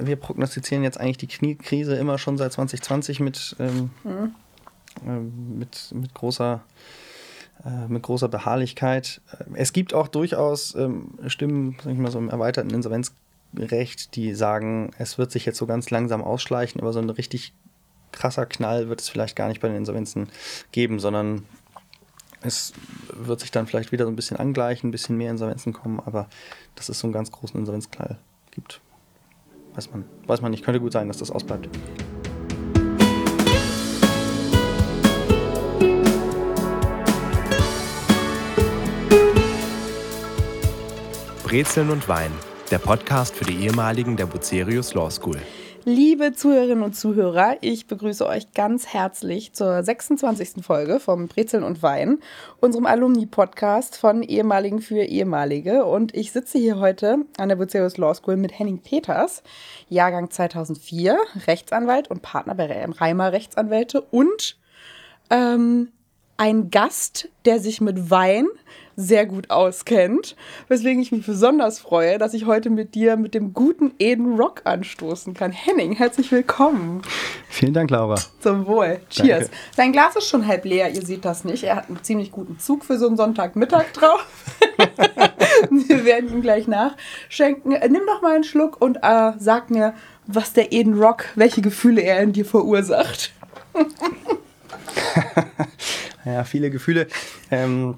wir prognostizieren jetzt eigentlich die Kniekrise immer schon seit 2020 mit, ähm, mhm. äh, mit, mit großer äh, mit großer Beharrlichkeit. Es gibt auch durchaus ähm, Stimmen, sag ich mal so im erweiterten Insolvenzrecht, die sagen, es wird sich jetzt so ganz langsam ausschleichen, aber so ein richtig krasser Knall wird es vielleicht gar nicht bei den Insolvenzen geben, sondern es wird sich dann vielleicht wieder so ein bisschen angleichen, ein bisschen mehr Insolvenzen kommen, aber dass es so einen ganz großen Insolvenzknall gibt, weiß man, weiß man nicht. Könnte gut sein, dass das ausbleibt. Brezeln und Wein, der Podcast für die ehemaligen der Bucerius Law School. Liebe Zuhörerinnen und Zuhörer, ich begrüße euch ganz herzlich zur 26. Folge vom Brezeln und Wein, unserem Alumni-Podcast von Ehemaligen für Ehemalige. Und ich sitze hier heute an der Bucerius Law School mit Henning Peters, Jahrgang 2004, Rechtsanwalt und Partner bei Reimer Rechtsanwälte und ähm, ein Gast, der sich mit Wein sehr gut auskennt. Weswegen ich mich besonders freue, dass ich heute mit dir mit dem guten Eden Rock anstoßen kann. Henning, herzlich willkommen. Vielen Dank, Laura. Zum Wohl. Cheers. Danke. Sein Glas ist schon halb leer, ihr seht das nicht. Er hat einen ziemlich guten Zug für so einen Sonntagmittag drauf. Wir werden ihm gleich nachschenken. Äh, nimm doch mal einen Schluck und äh, sag mir, was der Eden Rock, welche Gefühle er in dir verursacht. ja, viele Gefühle. Ähm,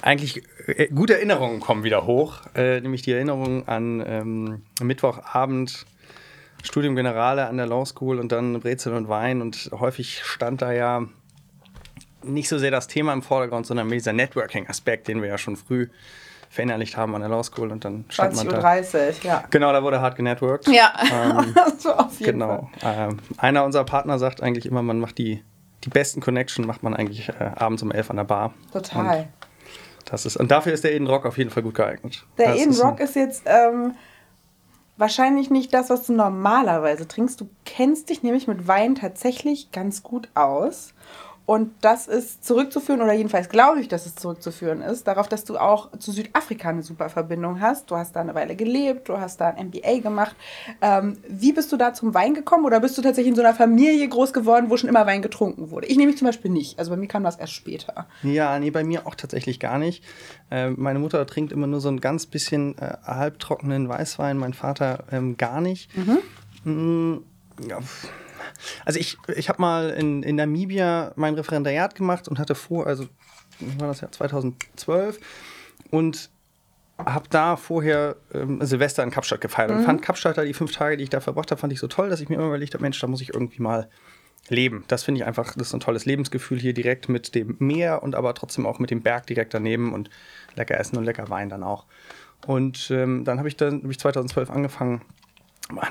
eigentlich äh, gute Erinnerungen kommen wieder hoch, äh, nämlich die Erinnerung an ähm, Mittwochabend Studium Generale an der Law School und dann Brezel und Wein und häufig stand da ja nicht so sehr das Thema im Vordergrund, sondern mehr dieser Networking-Aspekt, den wir ja schon früh verinnerlicht haben an der Law School und dann stand 20 man da. 30, ja. Genau, da wurde hart genetworked. Ja, ähm, so auf jeden genau. Fall. Ähm, einer unserer Partner sagt eigentlich immer, man macht die, die besten Connection macht man eigentlich äh, abends um elf an der Bar. Total. Und das ist, und dafür ist der Eden Rock auf jeden Fall gut geeignet. Der das Eden ist Rock ist jetzt ähm, wahrscheinlich nicht das, was du normalerweise trinkst. Du kennst dich nämlich mit Wein tatsächlich ganz gut aus. Und das ist zurückzuführen, oder jedenfalls glaube ich, dass es zurückzuführen ist, darauf, dass du auch zu Südafrika eine super Verbindung hast. Du hast da eine Weile gelebt, du hast da ein MBA gemacht. Ähm, wie bist du da zum Wein gekommen? Oder bist du tatsächlich in so einer Familie groß geworden, wo schon immer Wein getrunken wurde? Ich nehme mich zum Beispiel nicht. Also bei mir kam das erst später. Ja, nee, bei mir auch tatsächlich gar nicht. Äh, meine Mutter trinkt immer nur so ein ganz bisschen äh, halbtrockenen Weißwein, mein Vater ähm, gar nicht. Mhm. Mm, ja, also ich, ich habe mal in, in Namibia mein Referendariat gemacht und hatte vor, also war das ja 2012 und habe da vorher ähm, Silvester in Kapstadt gefeiert mhm. und fand Kapstadt da die fünf Tage, die ich da verbracht habe, fand ich so toll, dass ich mir immer überlegt habe, Mensch, da muss ich irgendwie mal leben. Das finde ich einfach, das ist ein tolles Lebensgefühl hier direkt mit dem Meer und aber trotzdem auch mit dem Berg direkt daneben und lecker essen und lecker Wein dann auch. Und ähm, dann habe ich dann hab ich 2012 angefangen,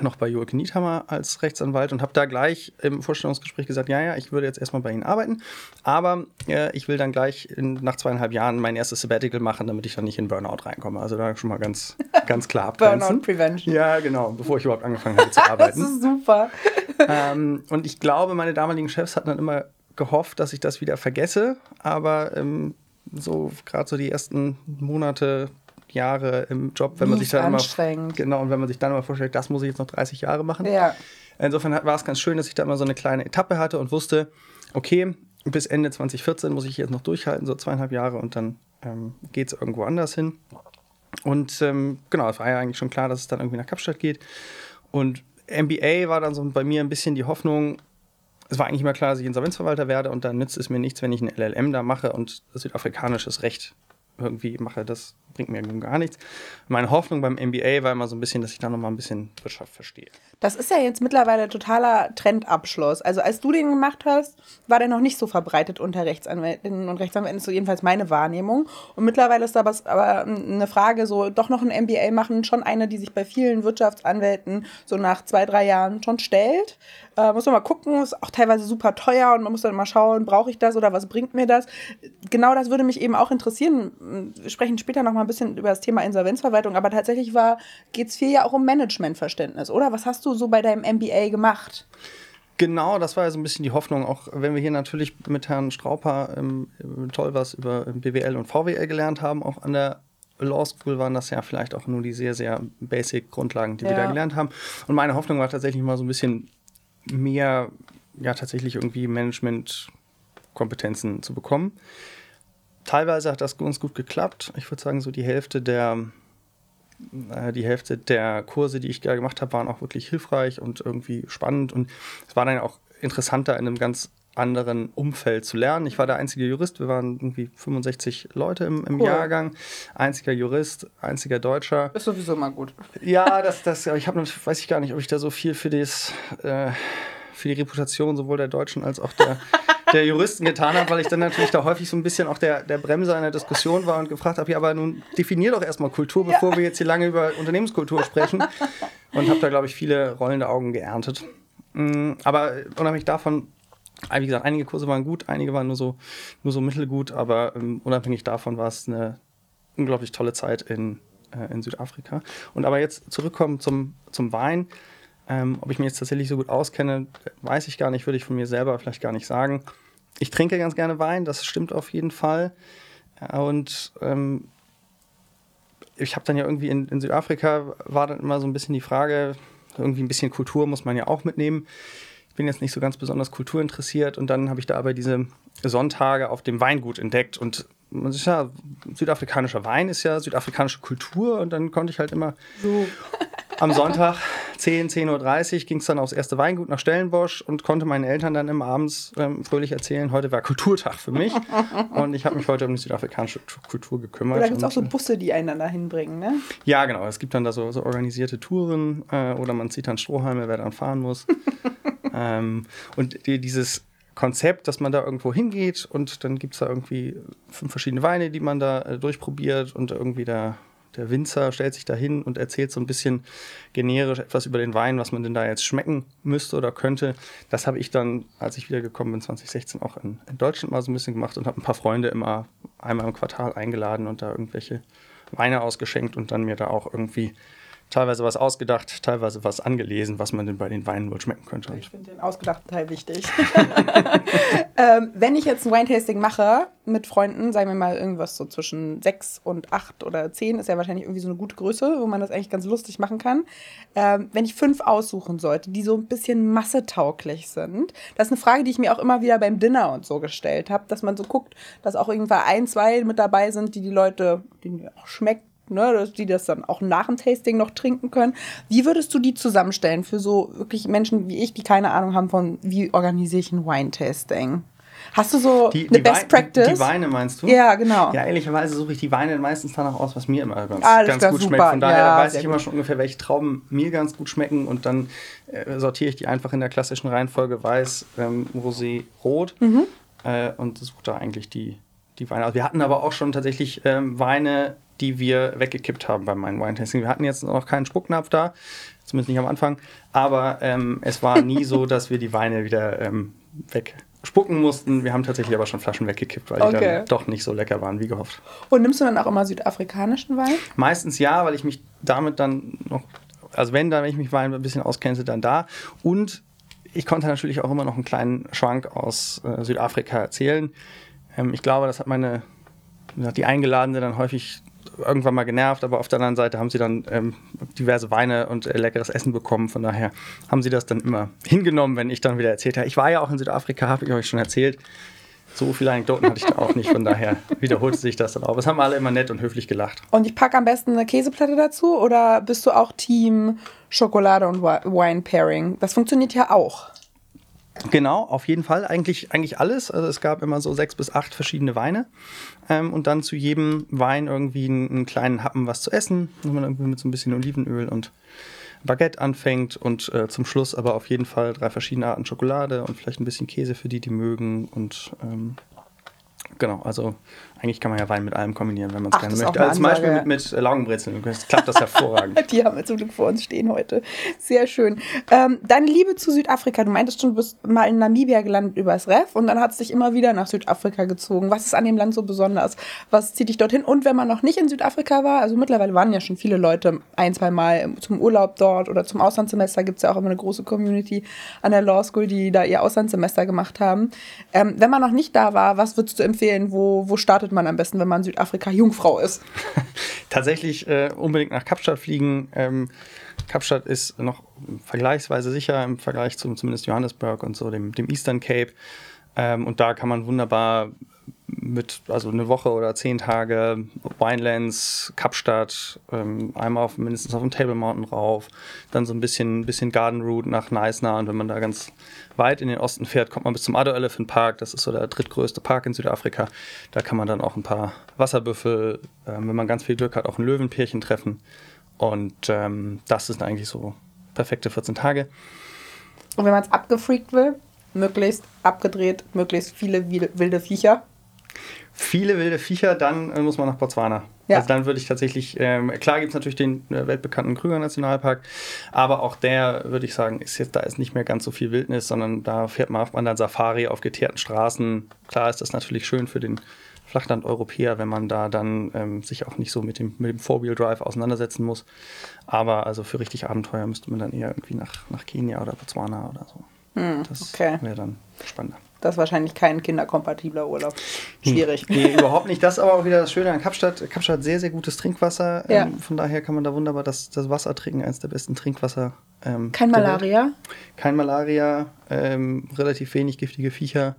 noch bei Joachim Niethammer als Rechtsanwalt und habe da gleich im Vorstellungsgespräch gesagt, ja, ja, ich würde jetzt erstmal bei Ihnen arbeiten, aber äh, ich will dann gleich in, nach zweieinhalb Jahren mein erstes Sabbatical machen, damit ich dann nicht in Burnout reinkomme. Also da schon mal ganz, ganz klar abgrenzen. Burnout Prevention. Ja, genau, bevor ich überhaupt angefangen habe zu arbeiten. das ist super. Ähm, und ich glaube, meine damaligen Chefs hatten dann immer gehofft, dass ich das wieder vergesse, aber ähm, so gerade so die ersten Monate Jahre im Job, wenn man sich dann immer genau und wenn man sich dann immer vorstellt, das muss ich jetzt noch 30 Jahre machen. Ja. Insofern war es ganz schön, dass ich da immer so eine kleine Etappe hatte und wusste, okay, bis Ende 2014 muss ich jetzt noch durchhalten, so zweieinhalb Jahre und dann ähm, geht es irgendwo anders hin. Und ähm, genau, es war ja eigentlich schon klar, dass es dann irgendwie nach Kapstadt geht. Und MBA war dann so bei mir ein bisschen die Hoffnung, es war eigentlich immer klar, dass ich Insolvenzverwalter werde und dann nützt es mir nichts, wenn ich ein LLM da mache und südafrikanisches Recht irgendwie mache, das bringt mir gar nichts. Meine Hoffnung beim MBA war immer so ein bisschen, dass ich da noch mal ein bisschen Wirtschaft verstehe. Das ist ja jetzt mittlerweile totaler Trendabschluss. Also als du den gemacht hast, war der noch nicht so verbreitet unter Rechtsanwältinnen und Rechtsanwälten, so jedenfalls meine Wahrnehmung. Und mittlerweile ist aber, aber eine Frage, so doch noch ein MBA machen, schon eine, die sich bei vielen Wirtschaftsanwälten so nach zwei, drei Jahren schon stellt. Äh, muss man mal gucken, ist auch teilweise super teuer und man muss dann mal schauen, brauche ich das oder was bringt mir das? Genau das würde mich eben auch interessieren. Wir sprechen später noch mal ein bisschen über das Thema Insolvenzverwaltung, aber tatsächlich geht es viel ja auch um Managementverständnis, oder? Was hast du so bei deinem MBA gemacht? Genau, das war ja so ein bisschen die Hoffnung, auch wenn wir hier natürlich mit Herrn Strauper ähm, toll was über BWL und VWL gelernt haben, auch an der Law School waren das ja vielleicht auch nur die sehr, sehr basic Grundlagen, die wir Ja. da gelernt haben. Und meine Hoffnung war tatsächlich mal so ein bisschen mehr, ja, tatsächlich irgendwie Management-Kompetenzen zu bekommen. Teilweise hat das ganz gut geklappt. Ich würde sagen, so die Hälfte der, äh, die Hälfte der Kurse, die ich da gemacht habe, waren auch wirklich hilfreich und irgendwie spannend. Und es war dann auch interessanter, in einem ganz anderen Umfeld zu lernen. Ich war der einzige Jurist. Wir waren irgendwie 65 Leute im, im Cool. Jahrgang. Einziger Jurist, einziger Deutscher. Ist sowieso mal gut. Ja, das, das, ich habe, weiß ich gar nicht, ob ich da so viel für das, äh, für die Reputation sowohl der Deutschen als auch der, der Juristen getan habe, weil ich dann natürlich da häufig so ein bisschen auch der, der Bremser in der Diskussion war und gefragt habe, ja, aber nun definier doch erstmal Kultur, bevor wir jetzt hier lange über Unternehmenskultur sprechen. Und habe da, glaube ich, viele rollende Augen geerntet. Mm, Aber unabhängig davon, äh, wie gesagt, einige Kurse waren gut, einige waren nur so, nur so mittelgut, aber ähm, unabhängig davon war es eine unglaublich tolle Zeit in, äh, in Südafrika. Und aber jetzt zurückkommen zum, zum Wein. Ähm, ob ich mich jetzt tatsächlich so gut auskenne, weiß ich gar nicht, würde ich von mir selber vielleicht gar nicht sagen. Ich trinke ganz gerne Wein, das stimmt auf jeden Fall. Ja, Und ähm, ich habe dann ja irgendwie in, in Südafrika war dann immer so ein bisschen die Frage, irgendwie ein bisschen Kultur muss man ja auch mitnehmen. Ich bin jetzt nicht so ganz besonders kulturinteressiert und dann habe ich da aber diese Sonntage auf dem Weingut entdeckt und man ist ja, südafrikanischer Wein ist ja südafrikanische Kultur und dann konnte ich halt immer So. Am Sonntag 10, 10.30 Uhr ging es dann aufs erste Weingut nach Stellenbosch und konnte meinen Eltern dann immer abends ähm, fröhlich erzählen, heute war Kulturtag für mich und ich habe mich heute um die südafrikanische Kultur gekümmert. Oder gibt es auch so Busse, die einen dann dahin bringen, ne? ja, genau. Es gibt dann da so, so organisierte Touren äh, oder man zieht dann Strohhalme, wer dann fahren muss. ähm, und die, dieses Konzept, dass man da irgendwo hingeht und dann gibt es da irgendwie fünf verschiedene Weine, die man da äh, durchprobiert und irgendwie der, der Winzer stellt sich da hin und erzählt so ein bisschen generisch etwas über den Wein, was man denn da jetzt schmecken müsste oder könnte. Das habe ich dann, als ich wiedergekommen bin, 2016 auch in, in Deutschland mal so ein bisschen gemacht und habe ein paar Freunde immer einmal im Quartal eingeladen und da irgendwelche Weine ausgeschenkt und dann mir da auch irgendwie teilweise was ausgedacht, teilweise was angelesen, was man denn bei den Weinen wohl schmecken könnte. Ich finde den ausgedachten Teil wichtig. ähm, wenn ich jetzt ein Wine-Tasting mache mit Freunden, sagen wir mal irgendwas so zwischen sechs und acht oder zehn, ist ja wahrscheinlich irgendwie so eine gute Größe, wo man das eigentlich ganz lustig machen kann. Ähm, wenn ich fünf aussuchen sollte, die so ein bisschen massetauglich sind, das ist eine Frage, die ich mir auch immer wieder beim Dinner und so gestellt habe, dass man so guckt, dass auch irgendwann ein, zwei mit dabei sind, die die Leute, denen auch schmeckt, ne, dass die das dann auch nach dem Tasting noch trinken können. Wie würdest du die zusammenstellen für so wirklich Menschen wie ich, die keine Ahnung haben von, wie organisiere ich ein Wine-Tasting? Hast du so Die, eine die Best Wei- Practice? Die Weine meinst du? Ja, genau. Ja, ehrlicherweise suche ich die Weine meistens danach aus, was mir immer ganz, Alles ganz gut super. schmeckt. Von daher Ja, weiß ich immer gut. schon ungefähr, welche Trauben mir ganz gut schmecken und dann äh, sortiere ich die einfach in der klassischen Reihenfolge Weiß, ähm, Rosé, Rot Mhm. äh, und suche da eigentlich die, die Weine. aus. wir hatten aber auch schon tatsächlich ähm, Weine, die wir weggekippt haben bei meinem Wine-Tasting. Wir hatten jetzt noch keinen Spucknapf da, zumindest nicht am Anfang, aber ähm, es war nie so, dass wir die Weine wieder ähm, wegspucken mussten. Wir haben tatsächlich aber schon Flaschen weggekippt, weil die Okay. dann doch nicht so lecker waren wie gehofft. Und nimmst du dann auch immer südafrikanischen Wein? Meistens ja, weil ich mich damit dann noch, also wenn, dann, wenn ich mich Wein ein bisschen auskenne, dann da. Und ich konnte natürlich auch immer noch einen kleinen Schwank aus äh, Südafrika erzählen. Ähm, ich glaube, das hat meine, die Eingeladene dann häufig irgendwann mal genervt, aber auf der anderen Seite haben sie dann ähm, diverse Weine und äh, leckeres Essen bekommen. Von daher haben sie das dann immer hingenommen, wenn ich dann wieder erzählt habe. Ich war ja auch in Südafrika, habe ich euch schon erzählt. So viele Anekdoten hatte ich da auch nicht, von daher wiederholte sich das dann auch. Es haben alle immer nett und höflich gelacht. Und ich packe am besten eine Käseplatte dazu oder bist du auch Team Schokolade und Wi- Wine Pairing? Das funktioniert ja auch. Genau, auf jeden Fall. Eigentlich, eigentlich alles. Also es gab immer so sechs bis acht verschiedene Weine. Ähm, und dann zu jedem Wein irgendwie einen, einen kleinen Happen was zu essen. Wenn man irgendwie mit so ein bisschen Olivenöl und Baguette anfängt und äh, zum Schluss aber auf jeden Fall drei verschiedene Arten Schokolade und vielleicht ein bisschen Käse für die, die mögen. Und ähm, genau, also eigentlich kann man ja Wein mit allem kombinieren, wenn man es gerne möchte. Also zum Beispiel mit, mit Laugenbrezeln. Das klappt das hervorragend. Die haben wir zum Glück vor uns stehen heute. Sehr schön. Ähm, deine Liebe zu Südafrika. Du meintest schon, du bist mal in Namibia gelandet übers Ref und dann hat es dich immer wieder nach Südafrika gezogen. Was ist an dem Land so besonders? Was zieht dich dorthin? Und wenn man noch nicht in Südafrika war, also mittlerweile waren ja schon viele Leute ein, zwei Mal zum Urlaub dort oder zum Auslandssemester gibt es ja auch immer eine große Community an der Law School, die da ihr Auslandssemester gemacht haben. Ähm, wenn man noch nicht da war, was würdest du empfehlen? empfehlen? Wo, wo startet man am besten, wenn man Südafrika Jungfrau ist? Tatsächlich äh, unbedingt nach Kapstadt fliegen. Ähm, Kapstadt ist noch vergleichsweise sicher im Vergleich zu zumindest Johannesburg und so dem, dem Eastern Cape. Ähm, und da kann man wunderbar mit, also eine Woche oder zehn Tage Winelands, Kapstadt, ähm, einmal auf, mindestens auf dem Table Mountain rauf, dann so ein bisschen, bisschen Garden Route nach Neisner und wenn man da ganz weit in den Osten fährt, kommt man bis zum Addo Elephant Park, das ist so der drittgrößte Park in Südafrika. Da kann man dann auch ein paar Wasserbüffel, ähm, wenn man ganz viel Glück hat, auch ein Löwenpärchen treffen. Und ähm, das sind eigentlich so perfekte 14 Tage. Und wenn man es abgefreakt will, möglichst abgedreht, möglichst viele wilde Viecher. Viele wilde Viecher, dann äh, muss man nach Botswana. Ja. Also dann würde ich tatsächlich, ähm, klar gibt es natürlich den äh, weltbekannten Krüger Nationalpark, aber auch der, würde ich sagen, ist jetzt, da ist nicht mehr ganz so viel Wildnis, sondern da fährt man auf anderen Safari auf geteerten Straßen. Klar ist das natürlich schön für den Flachland-Europäer, wenn man da dann ähm, sich auch nicht so mit dem, mit dem Four-Wheel-Drive auseinandersetzen muss. Aber also für richtig Abenteuer müsste man dann eher irgendwie nach, nach Kenia oder Botswana oder so. Hm, das okay. wäre dann spannender. Das ist wahrscheinlich kein kinderkompatibler Urlaub. Hm. Schwierig. Nee, überhaupt nicht. Das ist aber auch wieder das Schöne an Kapstadt. Kapstadt hat sehr, sehr gutes Trinkwasser. Ja. Ähm, von daher kann man da wunderbar das, das Wasser trinken, eines der besten Trinkwasser. Ähm, kein Malaria? Welt. Kein Malaria, ähm, relativ wenig giftige Viecher.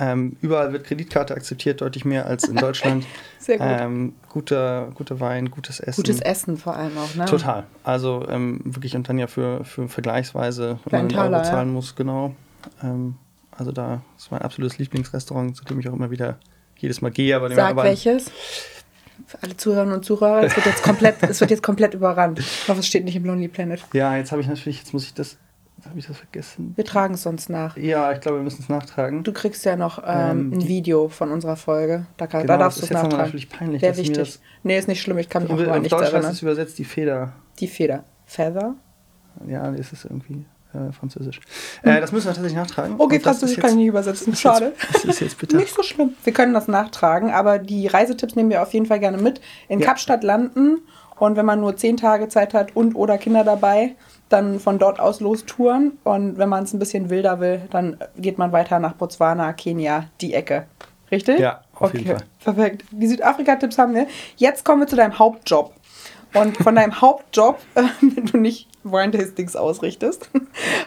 Ähm, überall wird Kreditkarte akzeptiert, deutlich mehr als in Deutschland. Sehr gut. Ähm, guter, guter Wein, gutes Essen. Gutes Essen vor allem auch, ne? Total. Also ähm, wirklich und dann ja für, für vergleichsweise, wenn man einen Euro zahlen ja. muss, genau. Also da ist mein absolutes Lieblingsrestaurant, zu dem ich auch immer wieder jedes Mal gehe. Aber Sag welches. Für alle Zuhörerinnen und Zuhörer, es wird jetzt komplett, es wird jetzt komplett überrannt. Ich hoffe, es steht nicht im Lonely Planet. Ja, jetzt habe ich natürlich, jetzt muss ich das habe ich das vergessen? Wir tragen es sonst nach. Ja, ich glaube, wir müssen es nachtragen. Du kriegst ja noch ähm, ähm, ein Video von unserer Folge. Da, kann, genau, da darfst du es nachtragen. Das ist natürlich peinlich. Sehr wichtig. Das nee, ist nicht schlimm. Ich kann mich auch nicht Deutschland erinnern. ist übersetzt die Feder. Die Feder. Feather? Ja, ist es irgendwie äh, französisch. Hm. Äh, das müssen wir tatsächlich nachtragen. Okay, Französisch kann ich nicht übersetzen. Schade. das ist jetzt bitter. nicht so schlimm. Wir können das nachtragen, aber die Reisetipps nehmen wir auf jeden Fall gerne mit. In ja. Kapstadt landen und wenn man nur zehn Tage Zeit hat und oder Kinder dabei, dann von dort aus lostouren. Und wenn man es ein bisschen wilder will, dann geht man weiter nach Botswana, Kenia, die Ecke. Richtig? Ja, auf okay. jeden Fall. Perfekt. Die Südafrika-Tipps haben wir. Jetzt kommen wir zu deinem Hauptjob. Und von deinem Hauptjob, äh, wenn du nicht Wine-Tastings ausrichtest.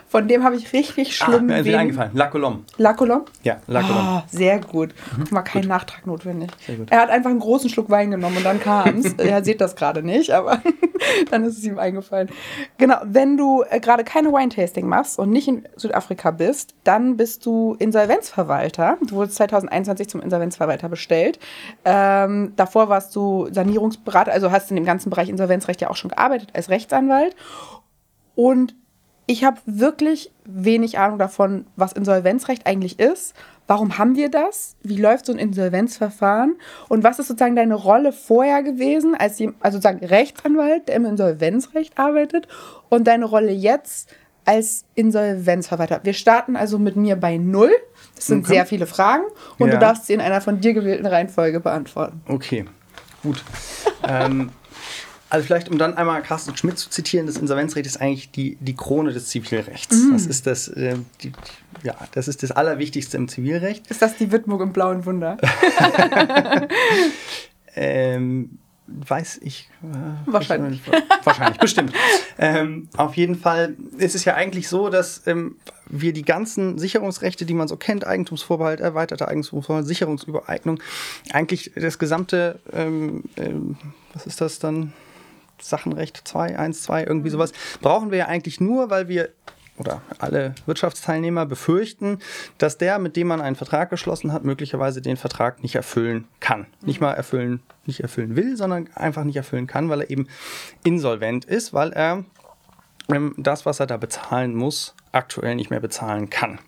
Von dem habe ich richtig ah, schlimm. Ah, mir ist wieder eingefallen. La Colombe. La Colombe? Ja, La Colombe. Ah, sehr gut. Mhm. War kein gut. Nachtrag notwendig. Er hat einfach einen großen Schluck Wein genommen und dann kam es. er sieht das gerade nicht, aber dann ist es ihm eingefallen. Genau, wenn du äh, gerade keine Wine-Tasting machst und nicht in Südafrika bist, dann bist du Insolvenzverwalter. Du wurdest 2021 zum Insolvenzverwalter bestellt. Ähm, davor warst du Sanierungsberater, also hast in dem ganzen Bereich Insolvenzrecht ja auch schon gearbeitet als Rechtsanwalt. Und ich habe wirklich wenig Ahnung davon, was Insolvenzrecht eigentlich ist. Warum haben wir das? Wie läuft so ein Insolvenzverfahren? Und was ist sozusagen deine Rolle vorher gewesen, als also sozusagen Rechtsanwalt, der im Insolvenzrecht arbeitet, und deine Rolle jetzt als Insolvenzverwalter? Wir starten also mit mir bei Null. Das sind okay. sehr viele Fragen und ja. du darfst sie in einer von dir gewählten Reihenfolge beantworten. Okay, gut. ähm, also vielleicht, um dann einmal Carsten Schmidt zu zitieren, das Insolvenzrecht ist eigentlich die, die Krone des Zivilrechts. Mhm. Das ist das, äh, die, ja, das ist das Allerwichtigste im Zivilrecht. Ist das die Widmung im blauen Wunder? ähm, weiß ich. Äh, wahrscheinlich. Wahrscheinlich, bestimmt. Ähm, auf jeden Fall ist es ja eigentlich so, dass ähm, wir die ganzen Sicherungsrechte, die man so kennt, Eigentumsvorbehalt, erweiterte Eigentumsvorbehalt, Sicherungsübereignung, eigentlich das gesamte, ähm, ähm was ist das dann? Sachenrecht 2, 1, 2, irgendwie mhm. sowas, brauchen wir ja eigentlich nur, weil wir oder alle Wirtschaftsteilnehmer befürchten, dass der, mit dem man einen Vertrag geschlossen hat, möglicherweise den Vertrag nicht erfüllen kann. Mhm. Nicht mal erfüllen, nicht erfüllen will, sondern einfach nicht erfüllen kann, weil er eben insolvent ist, weil er ähm, das, was er da bezahlen muss, aktuell nicht mehr bezahlen kann.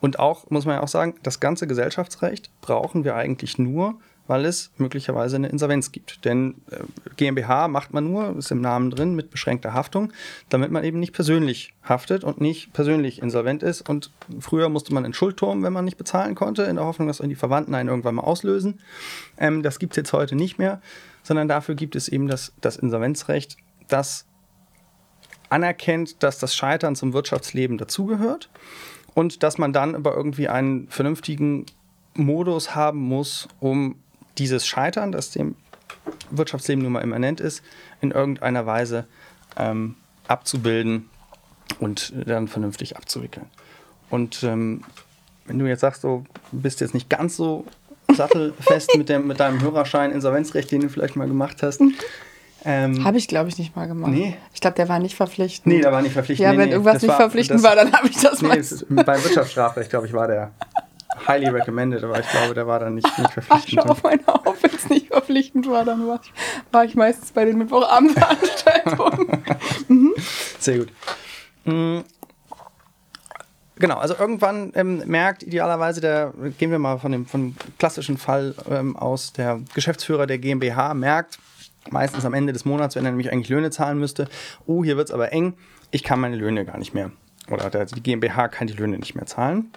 Und auch, muss man ja auch sagen, das ganze Gesellschaftsrecht brauchen wir eigentlich nur, weil es möglicherweise eine Insolvenz gibt. Denn äh, GmbH macht man nur, ist im Namen drin, mit beschränkter Haftung, damit man eben nicht persönlich haftet und nicht persönlich insolvent ist. Und früher musste man in Schuldturm, wenn man nicht bezahlen konnte, in der Hoffnung, dass die Verwandten einen irgendwann mal auslösen. Ähm, das gibt es jetzt heute nicht mehr, sondern dafür gibt es eben das, das Insolvenzrecht, das anerkennt, dass das Scheitern zum Wirtschaftsleben dazugehört und dass man dann über irgendwie einen vernünftigen Modus haben muss, um dieses Scheitern, das dem Wirtschaftsleben nun mal immanent ist, in irgendeiner Weise ähm, abzubilden und dann vernünftig abzuwickeln. Und ähm, wenn du jetzt sagst, du bist jetzt nicht ganz so sattelfest mit, dem, mit deinem Hörerschein Insolvenzrecht, den du vielleicht mal gemacht hast. Ähm, habe ich, glaube ich, nicht mal gemacht. Nee. Ich glaube, der war nicht verpflichtend. Nee, der war nicht verpflichtend. Ja, nee, wenn nee, irgendwas nicht war, verpflichtend war, dann habe ich das nee, meistens. Beim Wirtschaftsstrafrecht, glaube ich, war der highly recommended, aber ich glaube, der war dann nicht, nicht verpflichtend. Ach, schau auf meine auf, wenn es nicht verpflichtend war, dann war ich, war ich meistens bei den Mittwochabendveranstaltungen. mhm. Sehr gut. Mhm. Genau, also irgendwann ähm, merkt idealerweise der, gehen wir mal von dem, von dem klassischen Fall ähm, aus, der Geschäftsführer der GmbH merkt, meistens am Ende des Monats, wenn er nämlich eigentlich Löhne zahlen müsste, oh, hier wird es aber eng, ich kann meine Löhne gar nicht mehr. Oder der, die GmbH kann die Löhne nicht mehr zahlen.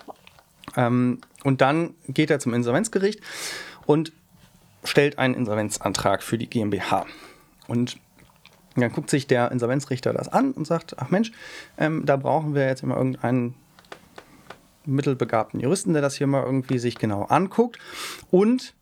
Ähm, und dann geht er zum Insolvenzgericht und stellt einen Insolvenzantrag für die GmbH. Und dann guckt sich der Insolvenzrichter das an und sagt, ach Mensch, ähm, da brauchen wir jetzt immer irgendeinen mittelbegabten Juristen, der das hier mal irgendwie sich genau anguckt und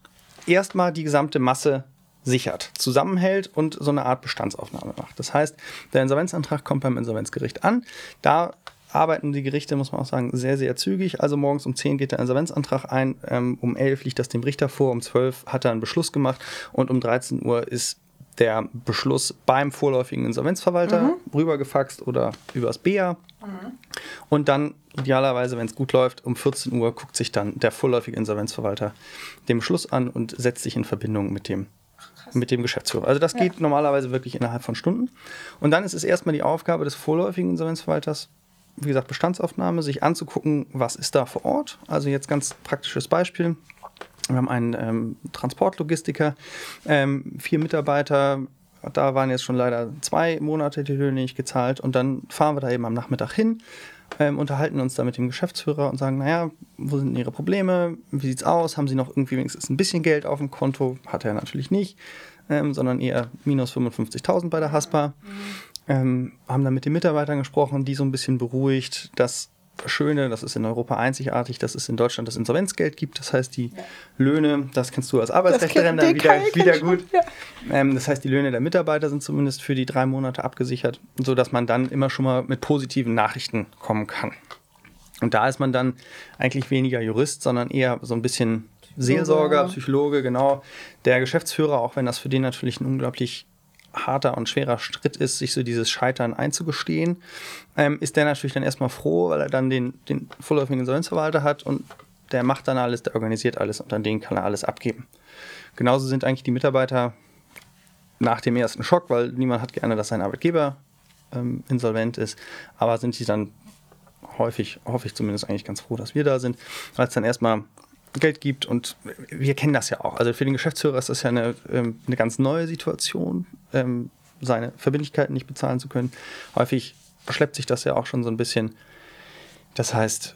erstmal die gesamte Masse sichert, zusammenhält und so eine Art Bestandsaufnahme macht. Das heißt, der Insolvenzantrag kommt beim Insolvenzgericht an. Da arbeiten die Gerichte, muss man auch sagen, sehr, sehr zügig. Also morgens um 10 geht der Insolvenzantrag ein, ähm, um 11 liegt das dem Richter vor, um 12 hat er einen Beschluss gemacht und um 13 Uhr ist der Beschluss beim vorläufigen Insolvenzverwalter mhm. rübergefaxt oder übers BA. Mhm. Und dann idealerweise, wenn es gut läuft, um 14 Uhr guckt sich dann der vorläufige Insolvenzverwalter den Beschluss an und setzt sich in Verbindung mit dem mit dem Geschäftsführer. Also das geht ja. normalerweise wirklich innerhalb von Stunden. Und dann ist es erstmal die Aufgabe des vorläufigen Insolvenzverwalters, wie gesagt, Bestandsaufnahme, sich anzugucken, was ist da vor Ort. Also jetzt ganz praktisches Beispiel. Wir haben einen ähm, Transportlogistiker, ähm, vier Mitarbeiter. Da waren jetzt schon leider zwei Monate die Löhne nicht gezahlt. Und dann fahren wir da eben am Nachmittag hin, ähm, unterhalten uns da mit dem Geschäftsführer und sagen, naja, wo sind Ihre Probleme? Wie sieht's aus? Haben Sie noch irgendwie wenigstens ein bisschen Geld auf dem Konto? Hat er natürlich nicht, ähm, sondern eher minus 55.000 bei der Haspa. Mhm ähm, haben dann mit den Mitarbeitern gesprochen, die so ein bisschen beruhigt. Das Schöne, das ist in Europa einzigartig, dass es in Deutschland das Insolvenzgeld gibt. Das heißt, die. Löhne, das kennst du als Arbeitsrechtlerin dann wieder, wieder gut. Ja. Ähm, das heißt, die Löhne der Mitarbeiter sind zumindest für die drei Monate abgesichert, sodass man dann immer schon mal mit positiven Nachrichten kommen kann. Und da ist man dann eigentlich weniger Jurist, sondern eher so ein bisschen Seelsorger, Psychologe, genau. Der Geschäftsführer, auch wenn das für den natürlich ein unglaublich harter und schwerer Schritt ist, sich so dieses Scheitern einzugestehen, ähm, ist der natürlich dann erstmal froh, weil er dann den, den vorläufigen Insolvenzverwalter hat und der macht dann alles, der organisiert alles und an den kann er alles abgeben. Genauso sind eigentlich die Mitarbeiter nach dem ersten Schock, weil niemand hat gerne, dass sein Arbeitgeber ähm, insolvent ist, aber sind sie dann häufig, hoffe ich zumindest eigentlich ganz froh, dass wir da sind, weil es dann erstmal Geld gibt und wir kennen das ja auch. Also für den Geschäftsführer ist das ja eine, ähm, eine ganz neue Situation, ähm, seine Verbindlichkeiten nicht bezahlen zu können. Häufig schleppt sich das ja auch schon so ein bisschen. Das heißt,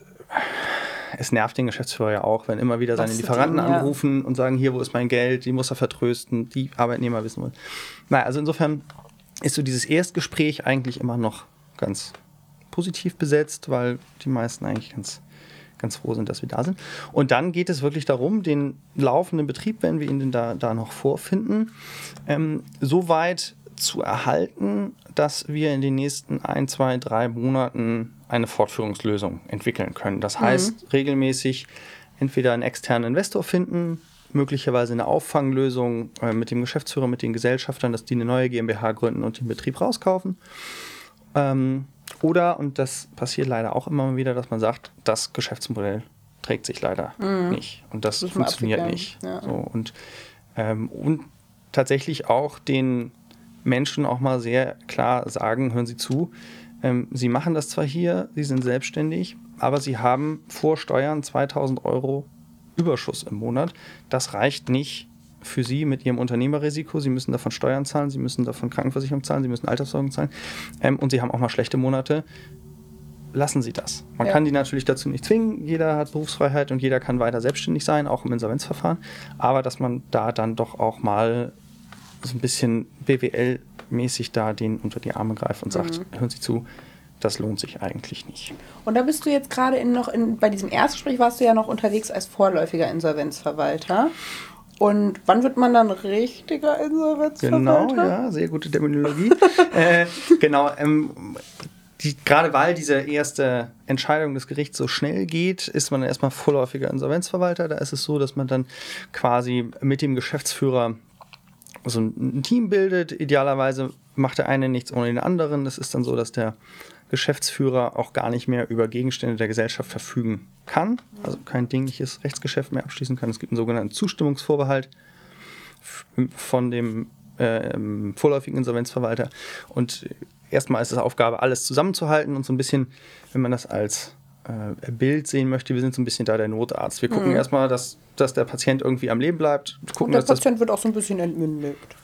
es nervt den Geschäftsführer ja auch, wenn immer wieder seine Lieferanten denn, anrufen ja. und sagen, hier, wo ist mein Geld, die muss er vertrösten, die Arbeitnehmer wissen wollen. Naja, also insofern ist so dieses Erstgespräch eigentlich immer noch ganz positiv besetzt, weil die meisten eigentlich ganz ganz froh sind, dass wir da sind. Und dann geht es wirklich darum, den laufenden Betrieb, wenn wir ihn denn da, da noch vorfinden, ähm, so weit zu erhalten, dass wir in den nächsten ein, zwei, drei Monaten eine Fortführungslösung entwickeln können. Das mhm. heißt, mhm. regelmäßig entweder einen externen Investor finden, möglicherweise eine Auffanglösung äh, mit dem Geschäftsführer, mit den Gesellschaftern, dass die eine neue GmbH gründen und den Betrieb rauskaufen. Ähm, oder, und das passiert leider auch immer wieder, dass man sagt, das Geschäftsmodell trägt sich leider mhm. nicht und das, das funktioniert nicht. Ja. So, und, ähm, und tatsächlich auch den Menschen auch mal sehr klar sagen, hören Sie zu, ähm, Sie machen das zwar hier, Sie sind selbstständig, aber Sie haben vor Steuern 2000 Euro Überschuss im Monat. Das reicht nicht für Sie mit Ihrem Unternehmerrisiko. Sie müssen davon Steuern zahlen, Sie müssen davon Krankenversicherung zahlen, Sie müssen Alterssorgung zahlen ähm, und Sie haben auch mal schlechte Monate. Lassen Sie das. Man ja. kann die natürlich dazu nicht zwingen. Jeder hat Berufsfreiheit und jeder kann weiter selbstständig sein, auch im Insolvenzverfahren. Aber dass man da dann doch auch mal so ein bisschen BWL-mäßig da den unter die Arme greift und sagt, mhm. hören Sie zu, das lohnt sich eigentlich nicht. Und da bist du jetzt gerade noch in, bei diesem Erstgespräch warst du ja noch unterwegs als vorläufiger Insolvenzverwalter. Und wann wird man dann richtiger Insolvenzverwalter? Genau, ja, sehr gute Terminologie. äh, genau, ähm, die, gerade weil diese erste Entscheidung des Gerichts so schnell geht, ist man erstmal vorläufiger Insolvenzverwalter. Da ist es so, dass man dann quasi mit dem Geschäftsführer so ein Team bildet. Idealerweise macht der eine nichts ohne den anderen. Das ist dann so, dass der Geschäftsführer auch gar nicht mehr über Gegenstände der Gesellschaft verfügen kann, also kein dingliches Rechtsgeschäft mehr abschließen kann. Es gibt einen sogenannten Zustimmungsvorbehalt von dem äh, vorläufigen Insolvenzverwalter. Und erstmal ist es Aufgabe, alles zusammenzuhalten und so ein bisschen, wenn man das als äh, Bild sehen möchte, wir sind so ein bisschen da der Notarzt. Wir gucken mhm. erstmal, dass, dass der Patient irgendwie am Leben bleibt. Gucken, und der Patient wird auch so ein bisschen entmündigt.